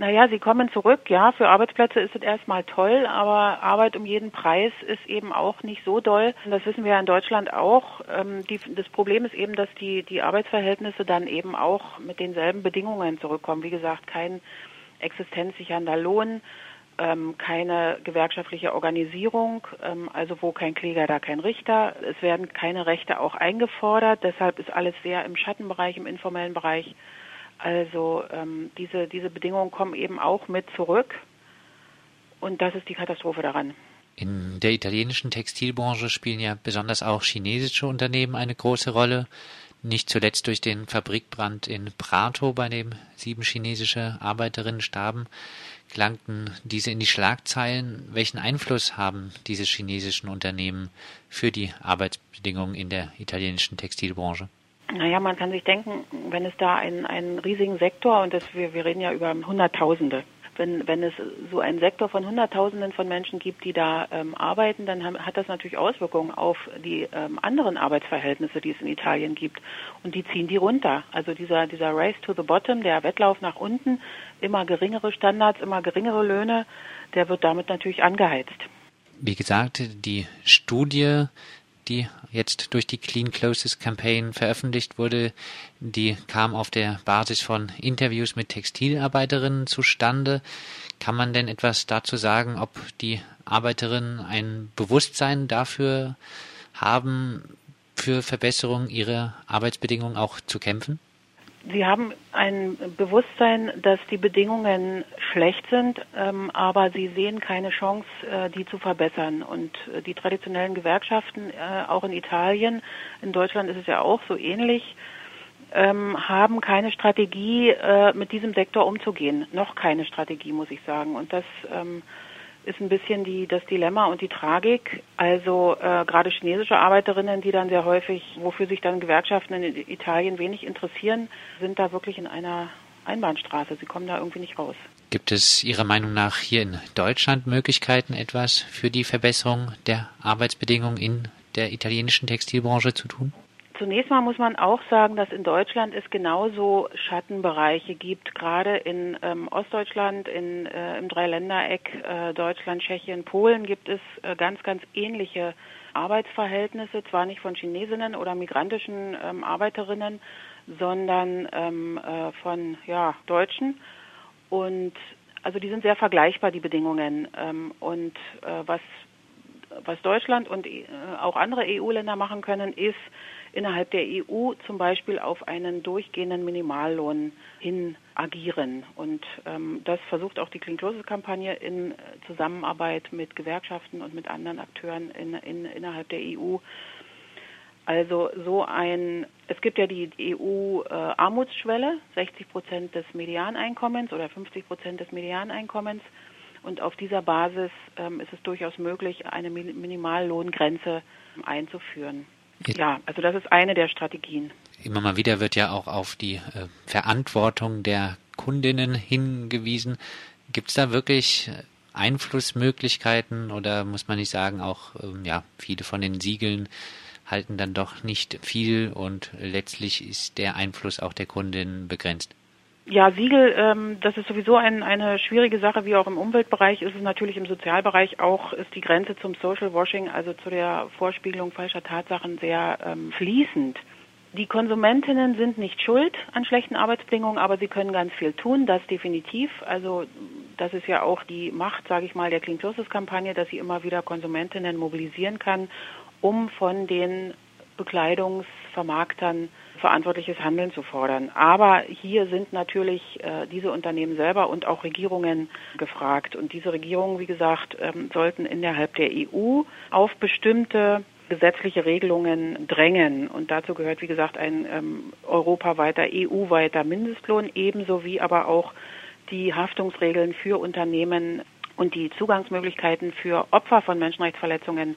Naja, sie kommen zurück, ja, für Arbeitsplätze ist es erstmal toll, aber Arbeit um jeden Preis ist eben auch nicht so doll. Das wissen wir ja in Deutschland auch. Ähm, die, das Problem ist eben, dass die, die Arbeitsverhältnisse dann eben auch mit denselben Bedingungen zurückkommen. Wie gesagt, kein existenzsichernder Lohn, ähm, keine gewerkschaftliche Organisierung, ähm, also wo kein Kläger, da kein Richter. Es werden keine Rechte auch eingefordert, deshalb ist alles sehr im Schattenbereich, im informellen Bereich. Also ähm, diese, diese Bedingungen kommen eben auch mit zurück und das ist die Katastrophe daran. In der italienischen Textilbranche spielen ja besonders auch chinesische Unternehmen eine große Rolle. Nicht zuletzt durch den Fabrikbrand in Prato, bei dem sieben chinesische Arbeiterinnen starben gelangten diese in die Schlagzeilen. Welchen Einfluss haben diese chinesischen Unternehmen für die Arbeitsbedingungen in der italienischen Textilbranche? Naja, man kann sich denken, wenn es da einen, einen riesigen Sektor, und das, wir, wir reden ja über Hunderttausende wenn, wenn es so einen Sektor von Hunderttausenden von Menschen gibt, die da ähm, arbeiten, dann haben, hat das natürlich Auswirkungen auf die ähm, anderen Arbeitsverhältnisse, die es in Italien gibt. Und die ziehen die runter. Also dieser, dieser Race to the Bottom, der Wettlauf nach unten, immer geringere Standards, immer geringere Löhne, der wird damit natürlich angeheizt. Wie gesagt, die Studie die jetzt durch die Clean Clothes Campaign veröffentlicht wurde, die kam auf der Basis von Interviews mit Textilarbeiterinnen zustande. Kann man denn etwas dazu sagen, ob die Arbeiterinnen ein Bewusstsein dafür haben, für Verbesserung ihrer Arbeitsbedingungen auch zu kämpfen? Sie haben ein Bewusstsein, dass die Bedingungen schlecht sind, ähm, aber Sie sehen keine Chance, äh, die zu verbessern. Und äh, die traditionellen Gewerkschaften, äh, auch in Italien, in Deutschland ist es ja auch so ähnlich, ähm, haben keine Strategie, äh, mit diesem Sektor umzugehen. Noch keine Strategie, muss ich sagen. Und das ähm, ist ein bisschen die, das Dilemma und die Tragik. Also äh, gerade chinesische Arbeiterinnen, die dann sehr häufig, wofür sich dann Gewerkschaften in Italien wenig interessieren, sind da wirklich in einer Einbahnstraße. Sie kommen da irgendwie nicht raus. Gibt es Ihrer Meinung nach hier in Deutschland Möglichkeiten, etwas für die Verbesserung der Arbeitsbedingungen in der italienischen Textilbranche zu tun? Zunächst mal muss man auch sagen, dass in Deutschland es genauso Schattenbereiche gibt. Gerade in ähm, Ostdeutschland, in, äh, im Dreiländereck äh, Deutschland, Tschechien, Polen gibt es äh, ganz, ganz ähnliche Arbeitsverhältnisse, zwar nicht von Chinesinnen oder migrantischen ähm, Arbeiterinnen, sondern ähm, äh, von ja, Deutschen. Und also die sind sehr vergleichbar, die Bedingungen. Ähm, und äh, was, was Deutschland und äh, auch andere EU-Länder machen können, ist, innerhalb der EU zum Beispiel auf einen durchgehenden Minimallohn hin agieren. Und ähm, das versucht auch die Clean Closes Kampagne in Zusammenarbeit mit Gewerkschaften und mit anderen Akteuren in, in, innerhalb der EU. Also so ein, es gibt ja die EU-Armutsschwelle, äh, 60 Prozent des Medianeinkommens oder 50 Prozent des Medianeinkommens. Und auf dieser Basis ähm, ist es durchaus möglich, eine Minimallohngrenze einzuführen. Ja, also das ist eine der Strategien. Immer mal wieder wird ja auch auf die äh, Verantwortung der Kundinnen hingewiesen. Gibt es da wirklich äh, Einflussmöglichkeiten oder muss man nicht sagen, auch ähm, ja, viele von den Siegeln halten dann doch nicht viel und letztlich ist der Einfluss auch der Kundin begrenzt? Ja, Siegel, ähm, das ist sowieso ein, eine schwierige Sache, wie auch im Umweltbereich ist es natürlich im Sozialbereich auch, ist die Grenze zum Social Washing, also zu der Vorspiegelung falscher Tatsachen sehr ähm, fließend. Die Konsumentinnen sind nicht schuld an schlechten Arbeitsbedingungen, aber sie können ganz viel tun, das definitiv. Also das ist ja auch die Macht, sage ich mal, der Clean Closes Kampagne, dass sie immer wieder Konsumentinnen mobilisieren kann, um von den Bekleidungsvermarktern verantwortliches Handeln zu fordern. Aber hier sind natürlich äh, diese Unternehmen selber und auch Regierungen gefragt. Und diese Regierungen, wie gesagt, ähm, sollten innerhalb der EU auf bestimmte gesetzliche Regelungen drängen. Und dazu gehört, wie gesagt, ein ähm, europaweiter, EU-weiter Mindestlohn, ebenso wie aber auch die Haftungsregeln für Unternehmen und die Zugangsmöglichkeiten für Opfer von Menschenrechtsverletzungen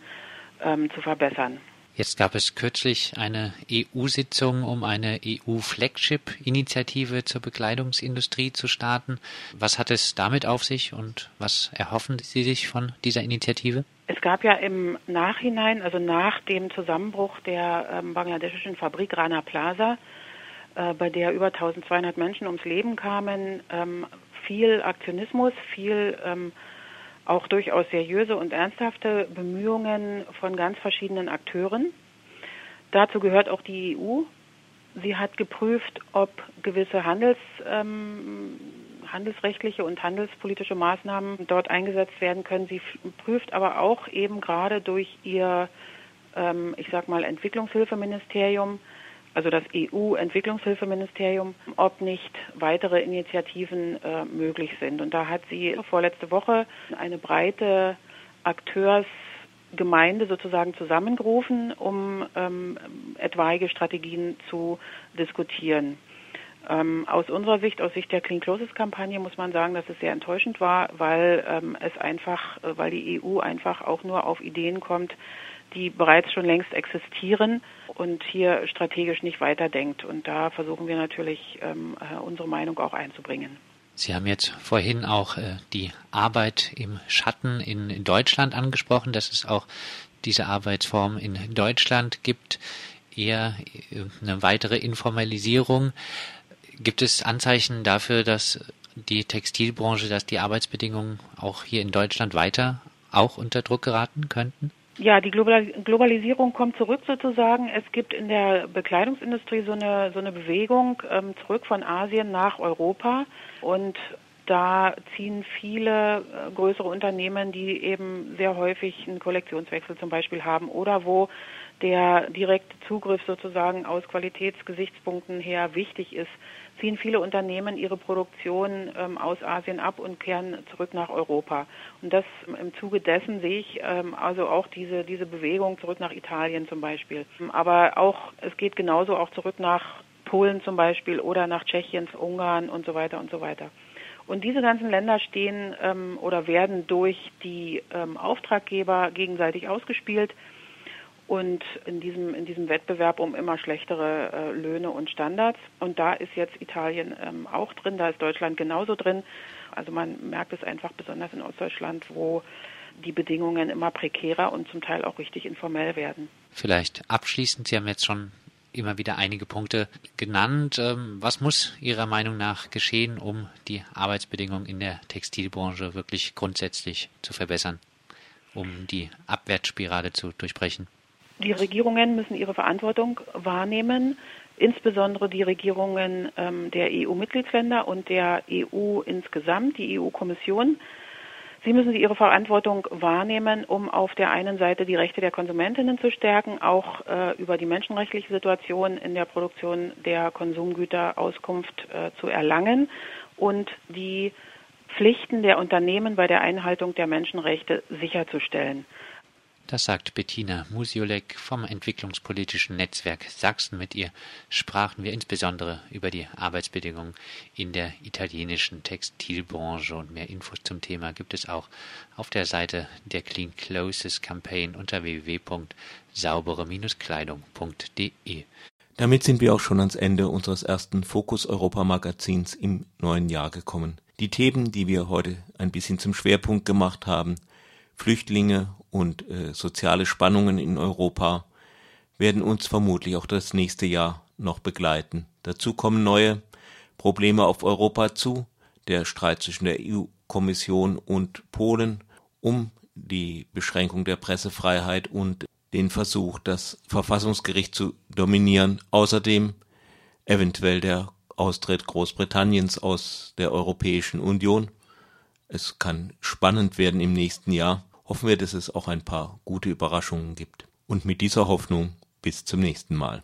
ähm, zu verbessern. Jetzt gab es kürzlich eine EU-Sitzung, um eine EU-Flagship-Initiative zur Bekleidungsindustrie zu starten. Was hat es damit auf sich und was erhoffen Sie sich von dieser Initiative? Es gab ja im Nachhinein, also nach dem Zusammenbruch der ähm, bangladeschischen Fabrik Rana Plaza, äh, bei der über 1200 Menschen ums Leben kamen, ähm, viel Aktionismus, viel ähm, auch durchaus seriöse und ernsthafte Bemühungen von ganz verschiedenen Akteuren. Dazu gehört auch die EU. Sie hat geprüft, ob gewisse Handels, ähm, handelsrechtliche und handelspolitische Maßnahmen dort eingesetzt werden können. Sie prüft aber auch eben gerade durch ihr, ähm, ich sag mal, Entwicklungshilfeministerium also das EU-Entwicklungshilfeministerium, ob nicht weitere Initiativen äh, möglich sind. Und da hat sie vorletzte Woche eine breite Akteursgemeinde sozusagen zusammengerufen, um ähm, etwaige Strategien zu diskutieren. Ähm, aus unserer Sicht, aus Sicht der Clean Closes Kampagne, muss man sagen, dass es sehr enttäuschend war, weil ähm, es einfach, äh, weil die EU einfach auch nur auf Ideen kommt, die bereits schon längst existieren und hier strategisch nicht weiterdenkt. Und da versuchen wir natürlich, ähm, äh, unsere Meinung auch einzubringen. Sie haben jetzt vorhin auch äh, die Arbeit im Schatten in Deutschland angesprochen, dass es auch diese Arbeitsform in Deutschland gibt, eher äh, eine weitere Informalisierung. Gibt es Anzeichen dafür, dass die Textilbranche, dass die Arbeitsbedingungen auch hier in Deutschland weiter auch unter Druck geraten könnten? Ja, die Globalisierung kommt zurück sozusagen. Es gibt in der Bekleidungsindustrie so eine, so eine Bewegung ähm, zurück von Asien nach Europa und da ziehen viele äh, größere Unternehmen, die eben sehr häufig einen Kollektionswechsel zum Beispiel haben oder wo der direkte Zugriff sozusagen aus Qualitätsgesichtspunkten her wichtig ist, ziehen viele Unternehmen ihre Produktion ähm, aus Asien ab und kehren zurück nach Europa. Und das im Zuge dessen sehe ich ähm, also auch diese, diese Bewegung zurück nach Italien zum Beispiel. Aber auch, es geht genauso auch zurück nach Polen zum Beispiel oder nach Tschechien, Ungarn und so weiter und so weiter. Und diese ganzen Länder stehen ähm, oder werden durch die ähm, Auftraggeber gegenseitig ausgespielt und in diesem, in diesem Wettbewerb um immer schlechtere äh, Löhne und Standards. Und da ist jetzt Italien ähm, auch drin, da ist Deutschland genauso drin. Also man merkt es einfach besonders in Ostdeutschland, wo die Bedingungen immer prekärer und zum Teil auch richtig informell werden. Vielleicht abschließend, Sie haben jetzt schon immer wieder einige Punkte genannt. Ähm, was muss Ihrer Meinung nach geschehen, um die Arbeitsbedingungen in der Textilbranche wirklich grundsätzlich zu verbessern, um die Abwärtsspirale zu durchbrechen? Die Regierungen müssen ihre Verantwortung wahrnehmen, insbesondere die Regierungen ähm, der EU-Mitgliedsländer und der EU insgesamt, die EU-Kommission Sie müssen ihre Verantwortung wahrnehmen, um auf der einen Seite die Rechte der Konsumentinnen zu stärken, auch äh, über die menschenrechtliche Situation in der Produktion der Konsumgüter Auskunft äh, zu erlangen und die Pflichten der Unternehmen bei der Einhaltung der Menschenrechte sicherzustellen. Das sagt Bettina Musiolek vom entwicklungspolitischen Netzwerk Sachsen. Mit ihr sprachen wir insbesondere über die Arbeitsbedingungen in der italienischen Textilbranche und mehr Infos zum Thema gibt es auch auf der Seite der Clean Clothes Campaign unter www.saubere-kleidung.de. Damit sind wir auch schon ans Ende unseres ersten Fokus Europa Magazins im neuen Jahr gekommen. Die Themen, die wir heute ein bisschen zum Schwerpunkt gemacht haben, Flüchtlinge und äh, soziale Spannungen in Europa werden uns vermutlich auch das nächste Jahr noch begleiten. Dazu kommen neue Probleme auf Europa zu, der Streit zwischen der EU-Kommission und Polen um die Beschränkung der Pressefreiheit und den Versuch, das Verfassungsgericht zu dominieren. Außerdem eventuell der Austritt Großbritanniens aus der Europäischen Union. Es kann spannend werden im nächsten Jahr hoffen wir, dass es auch ein paar gute Überraschungen gibt. Und mit dieser Hoffnung bis zum nächsten Mal.